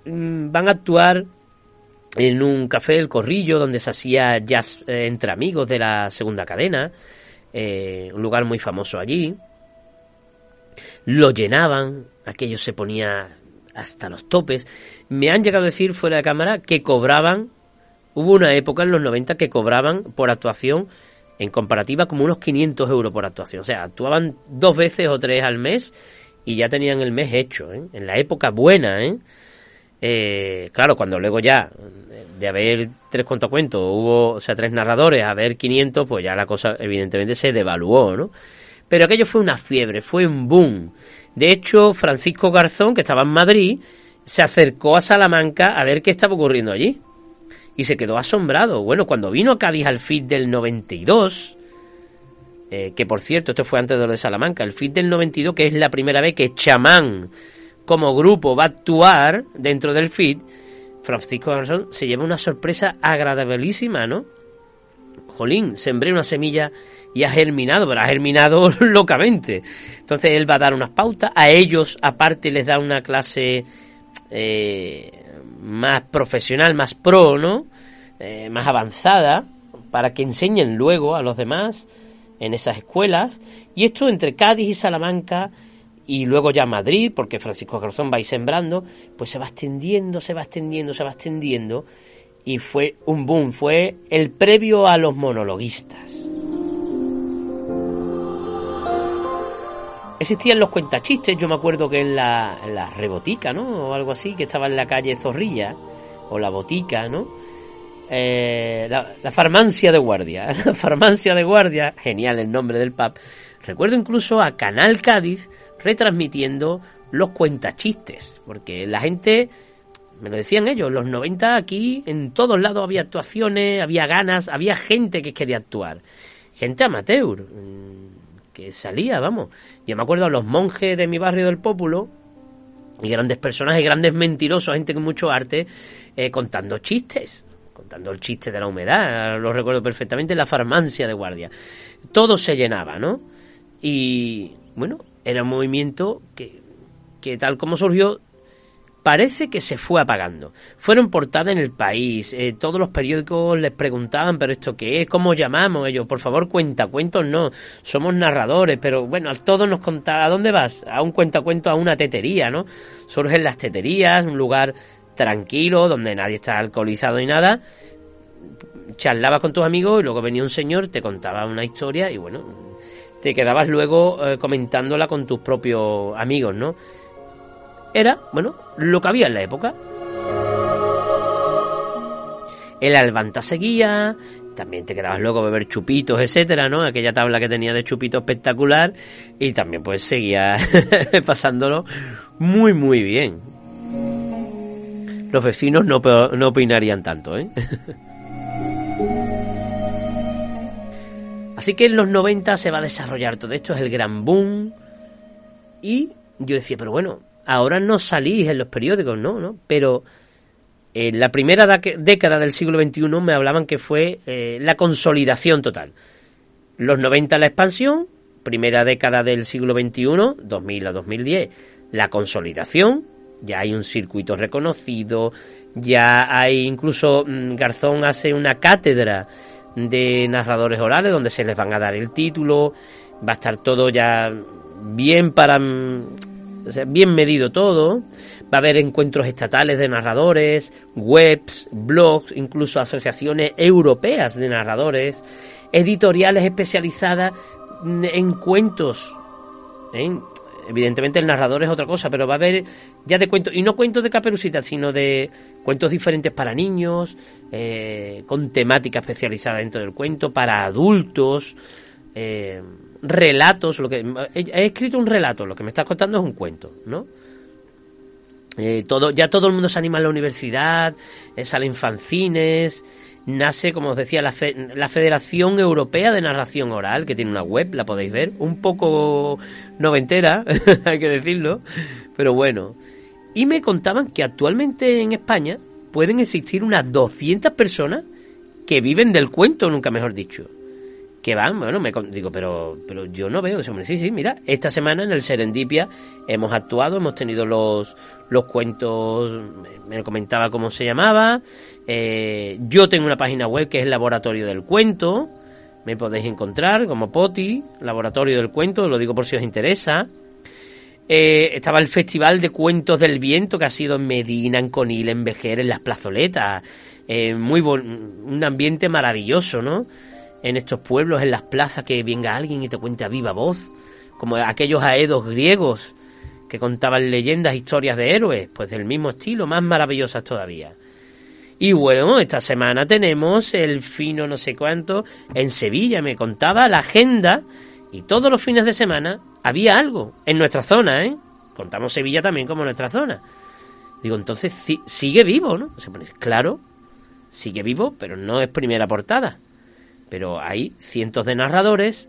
[SPEAKER 2] Mm, van a actuar en un café El Corrillo donde se hacía jazz eh, entre amigos de la segunda cadena, eh, un lugar muy famoso allí. Lo llenaban, aquello se ponía hasta los topes. Me han llegado a decir fuera de cámara que cobraban, hubo una época en los 90 que cobraban por actuación en comparativa como unos 500 euros por actuación. O sea, actuaban dos veces o tres al mes y ya tenían el mes hecho, ¿eh? en la época buena, ¿eh? Eh, claro, cuando luego ya de haber tres cuentacuentos hubo, o sea, tres narradores, a haber 500, pues ya la cosa evidentemente se devaluó, ¿no? Pero aquello fue una fiebre, fue un boom. De hecho, Francisco Garzón, que estaba en Madrid, se acercó a Salamanca a ver qué estaba ocurriendo allí. Y se quedó asombrado. Bueno, cuando vino a Cádiz al FIT del 92, eh, que por cierto, esto fue antes de lo de Salamanca, el FIT del 92, que es la primera vez que Chamán como grupo va a actuar dentro del feed, Francisco Garzón se lleva una sorpresa agradabilísima, ¿no? Jolín, sembré una semilla y ha germinado, pero ha germinado locamente. Entonces él va a dar unas pautas, a ellos aparte les da una clase eh, más profesional, más pro, ¿no? Eh, más avanzada, para que enseñen luego a los demás en esas escuelas. Y esto entre Cádiz y Salamanca y luego ya Madrid, porque Francisco Garzón va a ir sembrando, pues se va extendiendo, se va extendiendo, se va extendiendo, y fue un boom, fue el previo a los monologuistas. Existían los cuentachistes, yo me acuerdo que en la, la rebotica, ¿no? O algo así, que estaba en la calle Zorrilla, o la botica, ¿no? Eh, la, farmacia de guardia, la farmacia de guardia, genial el nombre del pub. Recuerdo incluso a Canal Cádiz retransmitiendo los cuentachistes, porque la gente, me lo decían ellos, los 90 aquí en todos lados había actuaciones, había ganas, había gente que quería actuar, gente amateur, mm, que salía, vamos. Yo me acuerdo a los monjes de mi barrio del Pópulo, y grandes personajes, grandes mentirosos, gente con mucho arte, eh, contando chistes contando el chiste de la humedad, lo recuerdo perfectamente, la farmacia de guardia. Todo se llenaba, ¿no? Y bueno, era un movimiento que, que tal como surgió, parece que se fue apagando. Fueron portadas en el país, eh, todos los periódicos les preguntaban, pero esto qué es, cómo llamamos ellos, por favor cuenta, cuentos no, somos narradores, pero bueno, a todos nos contaba, ¿a dónde vas? A un cuentacuento, a una tetería, ¿no? Surgen las teterías, un lugar tranquilo, donde nadie está alcoholizado y nada, charlabas con tus amigos y luego venía un señor, te contaba una historia y bueno, te quedabas luego eh, comentándola con tus propios amigos, ¿no? Era, bueno, lo que había en la época. El albanta seguía, también te quedabas a beber chupitos, etcétera, ¿no? Aquella tabla que tenía de chupitos espectacular y también pues seguía pasándolo muy muy bien los vecinos no, no opinarían tanto, ¿eh? Así que en los 90 se va a desarrollar todo esto, es el gran boom. Y yo decía, pero bueno, ahora no salís en los periódicos, ¿no? ¿no? Pero en la primera década del siglo XXI me hablaban que fue eh, la consolidación total. Los 90 la expansión, primera década del siglo XXI, 2000 a 2010, la consolidación, ya hay un circuito reconocido, ya hay incluso mm, Garzón hace una cátedra de narradores orales donde se les van a dar el título, va a estar todo ya bien para mm, bien medido todo, va a haber encuentros estatales de narradores, webs, blogs, incluso asociaciones europeas de narradores, editoriales especializadas en cuentos, ¿eh? evidentemente el narrador es otra cosa, pero va a haber ya de cuentos, y no cuentos de caperucita, sino de cuentos diferentes para niños, eh, con temática especializada dentro del cuento, para adultos, eh, relatos, lo que he, escrito un relato, lo que me estás contando es un cuento, ¿no? Eh, todo, ya todo el mundo se anima en la universidad, salen fanzines, nace, como os decía, la, la, Federación Europea de Narración Oral, que tiene una web, la podéis ver, un poco noventera, hay que decirlo, pero bueno. Y me contaban que actualmente en España pueden existir unas 200 personas que viven del cuento, nunca mejor dicho. Que van, bueno, me digo, pero, pero yo no veo ese hombre. Sí, sí, mira, esta semana en el Serendipia hemos actuado, hemos tenido los, los cuentos, me comentaba cómo se llamaba. Eh, yo tengo una página web que es el Laboratorio del Cuento. Me podéis encontrar como Poti, Laboratorio del Cuento, lo digo por si os interesa. Eh, estaba el Festival de Cuentos del Viento que ha sido en Medina, en Conil, en Vejer, en las plazoletas. Eh, muy un ambiente maravilloso, ¿no? En estos pueblos, en las plazas, que venga alguien y te cuente a viva voz, como aquellos aedos griegos que contaban leyendas, historias de héroes, pues del mismo estilo, más maravillosas todavía. Y bueno, esta semana tenemos el fino no sé cuánto en Sevilla, me contaba la agenda y todos los fines de semana había algo en nuestra zona, ¿eh? Contamos Sevilla también como nuestra zona. Digo, entonces sigue vivo, ¿no? Se pone, claro, sigue vivo, pero no es primera portada. Pero hay cientos de narradores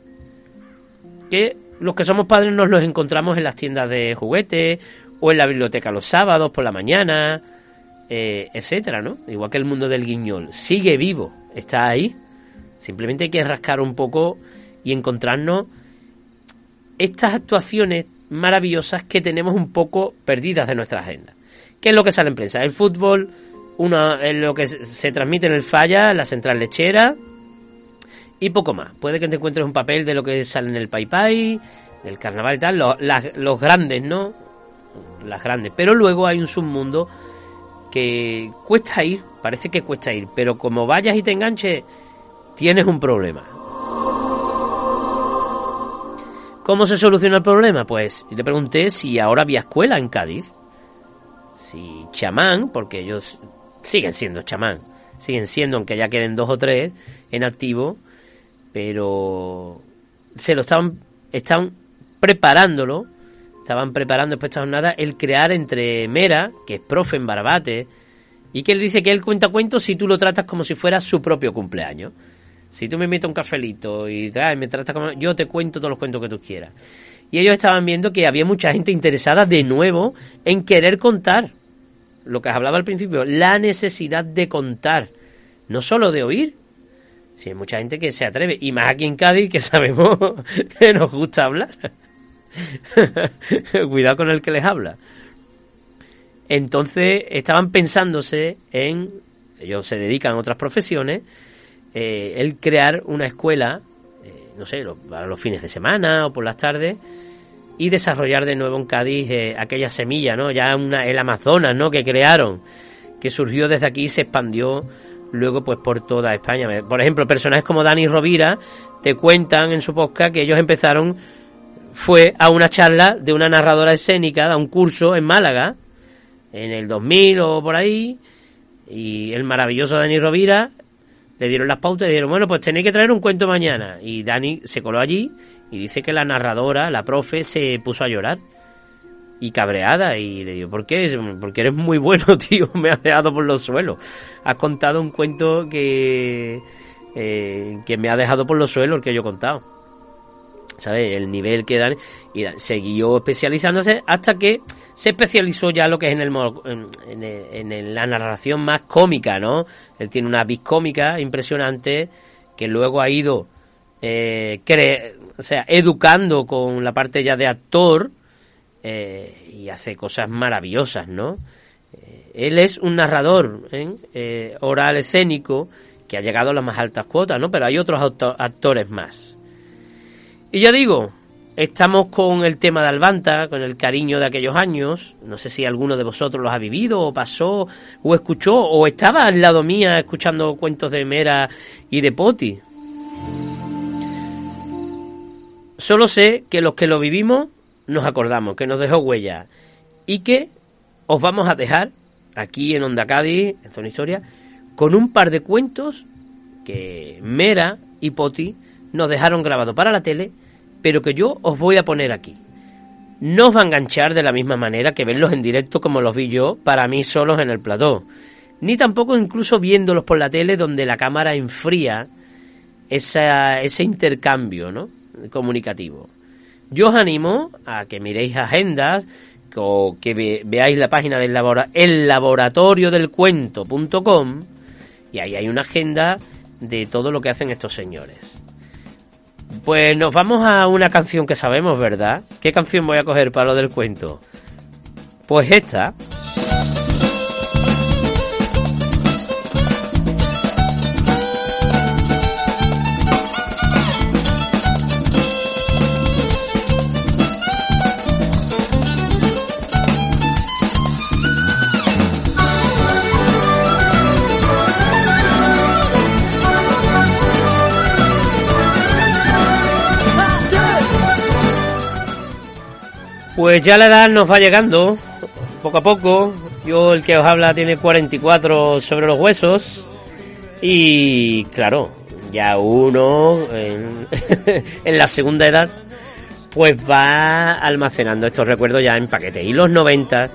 [SPEAKER 2] que los que somos padres nos los encontramos en las tiendas de juguetes o en la biblioteca los sábados por la mañana, eh, etcétera, ¿no? Igual que el mundo del guiñol. Sigue vivo, está ahí. Simplemente hay que rascar un poco y encontrarnos estas actuaciones maravillosas que tenemos un poco perdidas de nuestra agenda. ¿Qué es lo que sale en prensa? El fútbol, una, lo que se transmite en el Falla, la central lechera, y poco más. Puede que te encuentres un papel de lo que sale en el Pai Pai, del carnaval y tal, los, grandes, ¿no? Las grandes. Pero luego hay un submundo que cuesta ir, parece que cuesta ir, pero como vayas y te enganches, tienes un problema. ¿Cómo se soluciona el problema? Pues le pregunté si ahora había escuela en Cádiz. Si chamán, porque ellos siguen siendo chamán, siguen siendo, aunque ya queden dos o tres en activo, pero se lo estaban, están preparándolo, estaban preparando después de esta jornada el crear entre Mera, que es profe en Barbate, y que él dice que él cuenta cuentos si tú lo tratas como si fuera su propio cumpleaños. Si tú me metes un cafelito y me tratas como... Yo te cuento todos los cuentos que tú quieras. Y ellos estaban viendo que había mucha gente interesada de nuevo en querer contar. Lo que hablaba al principio, la necesidad de contar. No solo de oír. Si hay mucha gente que se atreve. Y más aquí en Cádiz que sabemos que nos gusta hablar. Cuidado con el que les habla. Entonces estaban pensándose en, ellos se dedican a otras profesiones, eh, el crear una escuela, eh, no sé, para los fines de semana o por las tardes, y desarrollar de nuevo en Cádiz eh, aquella semilla, ¿no? Ya una, el Amazonas, ¿no? Que crearon, que surgió desde aquí y se expandió luego pues por toda España. Por ejemplo, personajes como Dani Rovira te cuentan en su podcast que ellos empezaron fue a una charla de una narradora escénica, a un curso en Málaga, en el 2000 o por ahí, y el maravilloso Dani Rovira le dieron las pautas y le dijeron, bueno, pues tenéis que traer un cuento mañana. Y Dani se coló allí y dice que la narradora, la profe, se puso a llorar y cabreada y le digo, ¿por qué? Porque eres muy bueno, tío, me has dejado por los suelos. Has contado un cuento que, eh, que me ha dejado por los suelos el que yo he contado. ¿sabes? El nivel que dan y siguió especializándose hasta que se especializó ya lo que es en, el, en, la narración más cómica, ¿no? Él tiene una vis cómica impresionante que luego ha ido eh, o sea, educando con la parte ya de actor eh, y hace cosas maravillosas, ¿no? Eh, él es un narrador ¿eh? oral escénico que ha llegado a las más altas cuotas, ¿no? Pero hay otros actores más. Y ya digo, estamos con el tema de Albanta, con el cariño de aquellos años. No sé si alguno de vosotros los ha vivido, o pasó, o escuchó, o estaba al lado mía escuchando cuentos de Mera y de Poti. Solo sé que los que lo vivimos nos acordamos, que nos dejó huella y que os vamos a dejar aquí en Onda Cádiz, en Zona Historia, con un par de cuentos que Mera y Poti nos dejaron grabado para la tele pero que yo os voy a poner aquí. No os va a enganchar de la misma manera que verlos en directo como los vi yo, para mí solos en el plató, ni tampoco incluso viéndolos por la tele donde la cámara enfría ese intercambio ¿no? comunicativo. Yo os animo a que miréis agendas o que veáis la página del el laboratorio del cuento.com y ahí hay una agenda de todo lo que hacen estos señores. Pues nos vamos a una canción que sabemos, ¿verdad? ¿Qué canción voy a coger para lo del cuento? Pues esta. Pues ya la edad nos va llegando, poco a poco. Yo, el que os habla, tiene 44 sobre los huesos. Y claro, ya uno en, la segunda edad, pues va almacenando estos recuerdos ya en paquete. Y los 90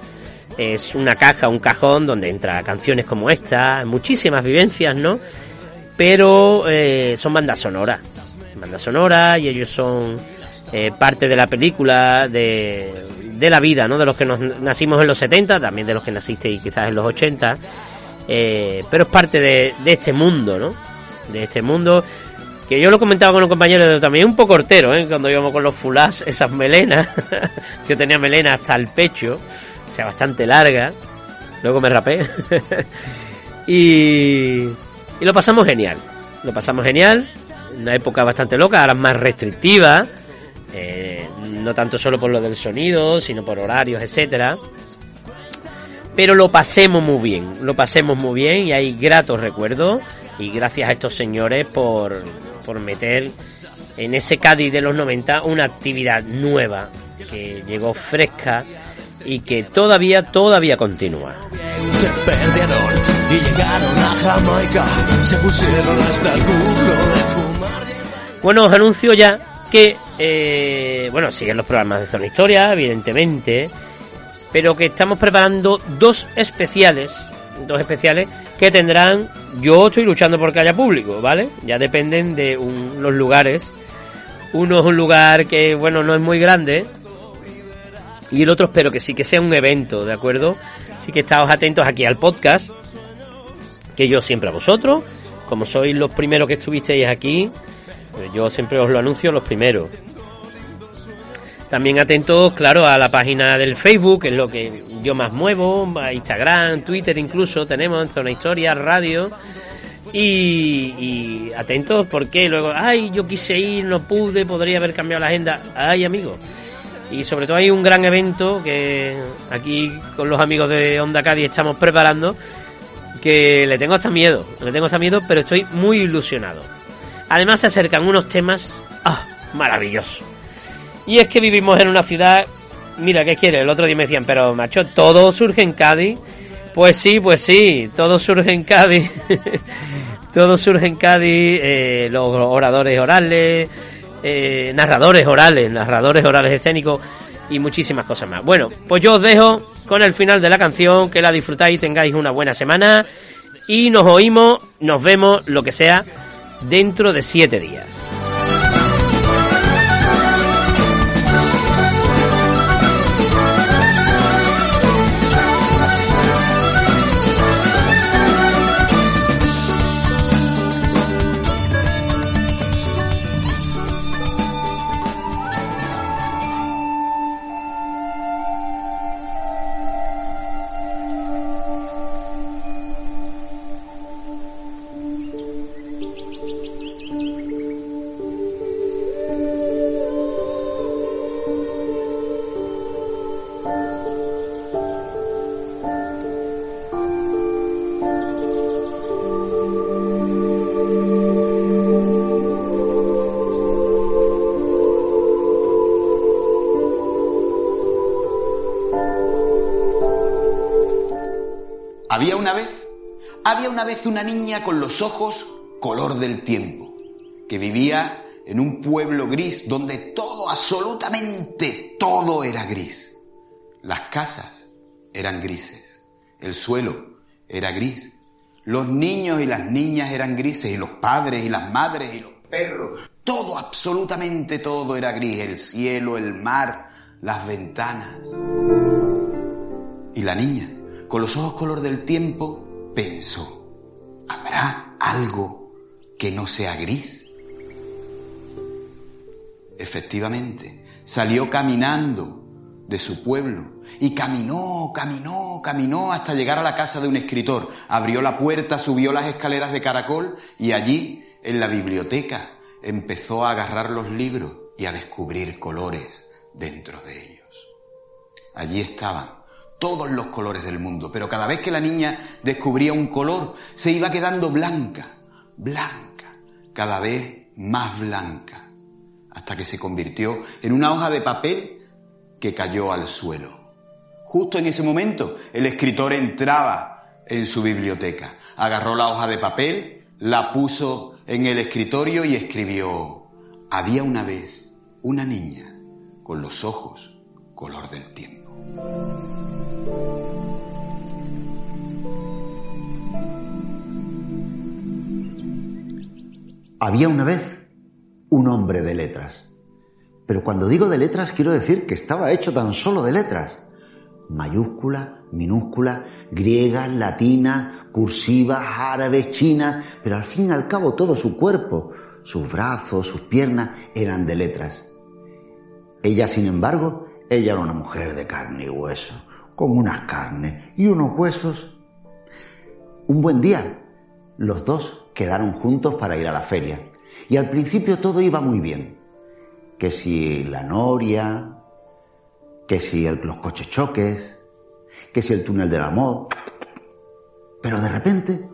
[SPEAKER 2] es una caja, un cajón donde entra canciones como esta, muchísimas vivencias, ¿no? Pero eh, son bandas sonoras. Bandas sonoras y ellos son eh, parte de la película, de, de, la vida, ¿no? De los que nos nacimos en los 70, también de los que nacisteis quizás en los 80, eh, pero es parte de, de, este mundo, ¿no? De este mundo que yo lo comentaba con un compañero también un poco hortero, ¿eh? Cuando íbamos con los fulás, esas melenas, yo tenía melena hasta el pecho, o sea, bastante larga, luego me rapé, y, y lo pasamos genial, lo pasamos genial, una época bastante loca, ahora más restrictiva, eh, no tanto solo por lo del sonido, sino por horarios, etcétera. Pero lo pasemos muy bien, lo pasemos muy bien y hay gratos recuerdos y gracias a estos señores por, por meter en ese Cádiz de los 90 una actividad nueva que llegó fresca y que todavía, todavía continúa. Bueno, os anuncio ya que, eh, bueno, siguen los programas de Zona Historia, evidentemente, pero que estamos preparando dos especiales, dos especiales que tendrán, yo estoy luchando por que haya público, ¿vale? Ya dependen de los lugares. Uno es un lugar que, bueno, no es muy grande, y el otro espero que sí que sea un evento, ¿de acuerdo? Así que estáos atentos aquí al podcast, que yo siempre a vosotros, como sois los primeros que estuvisteis aquí, yo siempre os lo anuncio los primeros. También atentos, claro, a la página del Facebook, que es lo que yo más muevo, a Instagram, Twitter incluso, tenemos en Zona Historia, Radio. Y, y atentos porque luego, ay, yo quise ir, no pude, podría haber cambiado la agenda. Ay, amigos. Y sobre todo hay un gran evento que aquí con los amigos de Onda Cádiz estamos preparando, que le tengo hasta miedo, le tengo hasta miedo, pero estoy muy ilusionado. Además se acercan unos temas ah, maravillosos. Y es que vivimos en una ciudad, mira, ¿qué quiere? El otro día me decían, pero macho, todo surge en Cádiz. Pues sí, pues sí, todo surge en Cádiz. todo surge en Cádiz, eh, los oradores orales, eh, narradores orales, narradores orales escénicos y muchísimas cosas más. Bueno, pues yo os dejo con el final de la canción, que la disfrutáis tengáis una buena semana y nos oímos, nos vemos, lo que sea dentro de siete días.
[SPEAKER 3] Vez una niña con los ojos color del tiempo, que vivía en un pueblo gris donde todo, absolutamente todo era gris. Las casas eran grises, el suelo era gris, los niños y las niñas eran grises y los padres y las madres y los perros, todo, absolutamente todo era gris, el cielo, el mar, las ventanas. Y la niña, con los ojos color del tiempo, pensó, ¿habrá algo que no sea gris? Efectivamente, salió caminando de su pueblo y caminó, caminó, caminó hasta llegar a la casa de un escritor. Abrió la puerta, subió las escaleras de caracol y allí, en la biblioteca, empezó a agarrar los libros y a descubrir colores dentro de ellos. Allí estaban todos los colores del mundo, pero cada vez que la niña descubría un color, se iba quedando blanca, blanca, cada vez más blanca, hasta que se convirtió en una hoja de papel que cayó al suelo. Justo en ese momento, el escritor entraba en su biblioteca, agarró la hoja de papel, la puso en el escritorio y escribió, había una vez una niña con los ojos color del tiempo.
[SPEAKER 4] Había una vez un hombre de letras. Pero cuando digo de letras quiero decir que estaba hecho tan solo de letras. Mayúscula, minúscula, griega, latina, cursiva, árabe, china, pero al fin y al cabo todo su cuerpo, sus brazos, sus piernas eran de letras. Ella, sin embargo, ella era una mujer de carne y hueso, con unas carnes y unos huesos. Un buen día, los dos quedaron juntos para ir a la feria. Y al principio todo iba muy bien. Que si la noria, que si los coches choques, que si el túnel del amor. Pero de repente,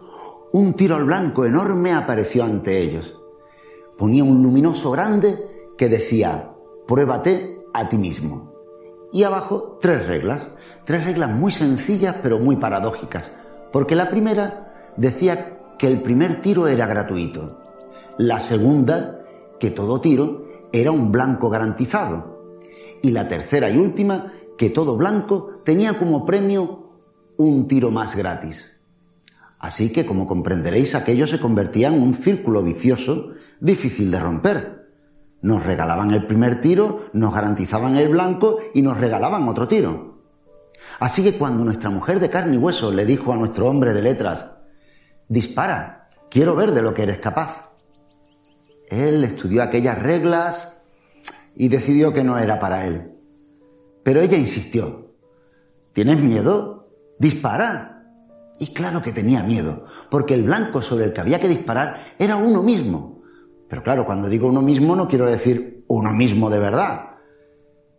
[SPEAKER 4] un tiro al blanco enorme apareció ante ellos. ponía un luminoso grande que decía, pruébate a ti mismo. Y abajo tres reglas, tres reglas muy sencillas pero muy paradójicas, porque la primera decía que el primer tiro era gratuito, la segunda que todo tiro era un blanco garantizado y la tercera y última que todo blanco tenía como premio un tiro más gratis. Así que, como comprenderéis, aquello se convertía en un círculo vicioso difícil de romper. Nos regalaban el primer tiro, nos garantizaban el blanco y nos regalaban otro tiro. Así que cuando nuestra mujer de carne y hueso le dijo a nuestro hombre de letras, dispara, quiero ver de lo que eres capaz. Él estudió aquellas reglas y decidió que no era para él. Pero ella insistió, ¿tienes miedo? Dispara. Y claro que tenía miedo, porque el blanco sobre el que había que disparar era uno mismo. Pero claro, cuando digo uno mismo no quiero decir uno mismo de verdad.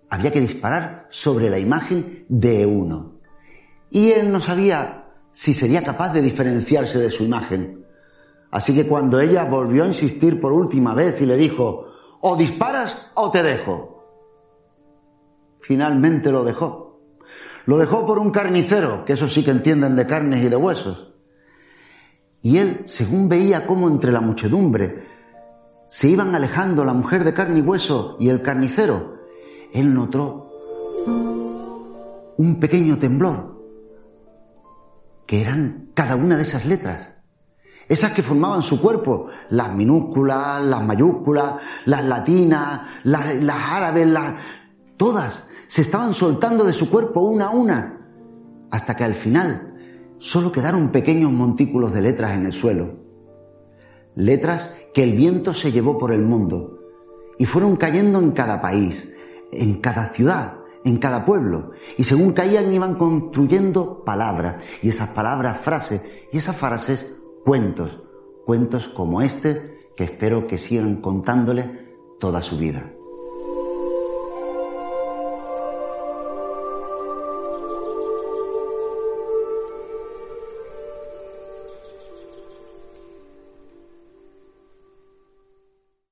[SPEAKER 4] Había que disparar sobre la imagen de uno. Y él no sabía si sería capaz de diferenciarse de su imagen. Así que cuando ella volvió a insistir por última vez y le dijo, o disparas o te dejo, finalmente lo dejó. Lo dejó por un carnicero, que eso sí que entienden de carnes y de huesos. Y él, según veía cómo entre la muchedumbre se iban alejando la mujer de carne y hueso y el carnicero, él notó un pequeño temblor, que eran cada una de esas letras, esas que formaban su cuerpo, las minúsculas, las mayúsculas, las latinas, las, árabes, las, todas, se estaban soltando de su cuerpo una a una, hasta que al final solo quedaron pequeños montículos de letras en el suelo. Letras que el viento se llevó por el mundo y fueron cayendo en cada país, en cada ciudad, en cada pueblo. Y según caían iban construyendo palabras y esas palabras frases y esas frases cuentos, cuentos como este que espero que sigan contándole toda su vida.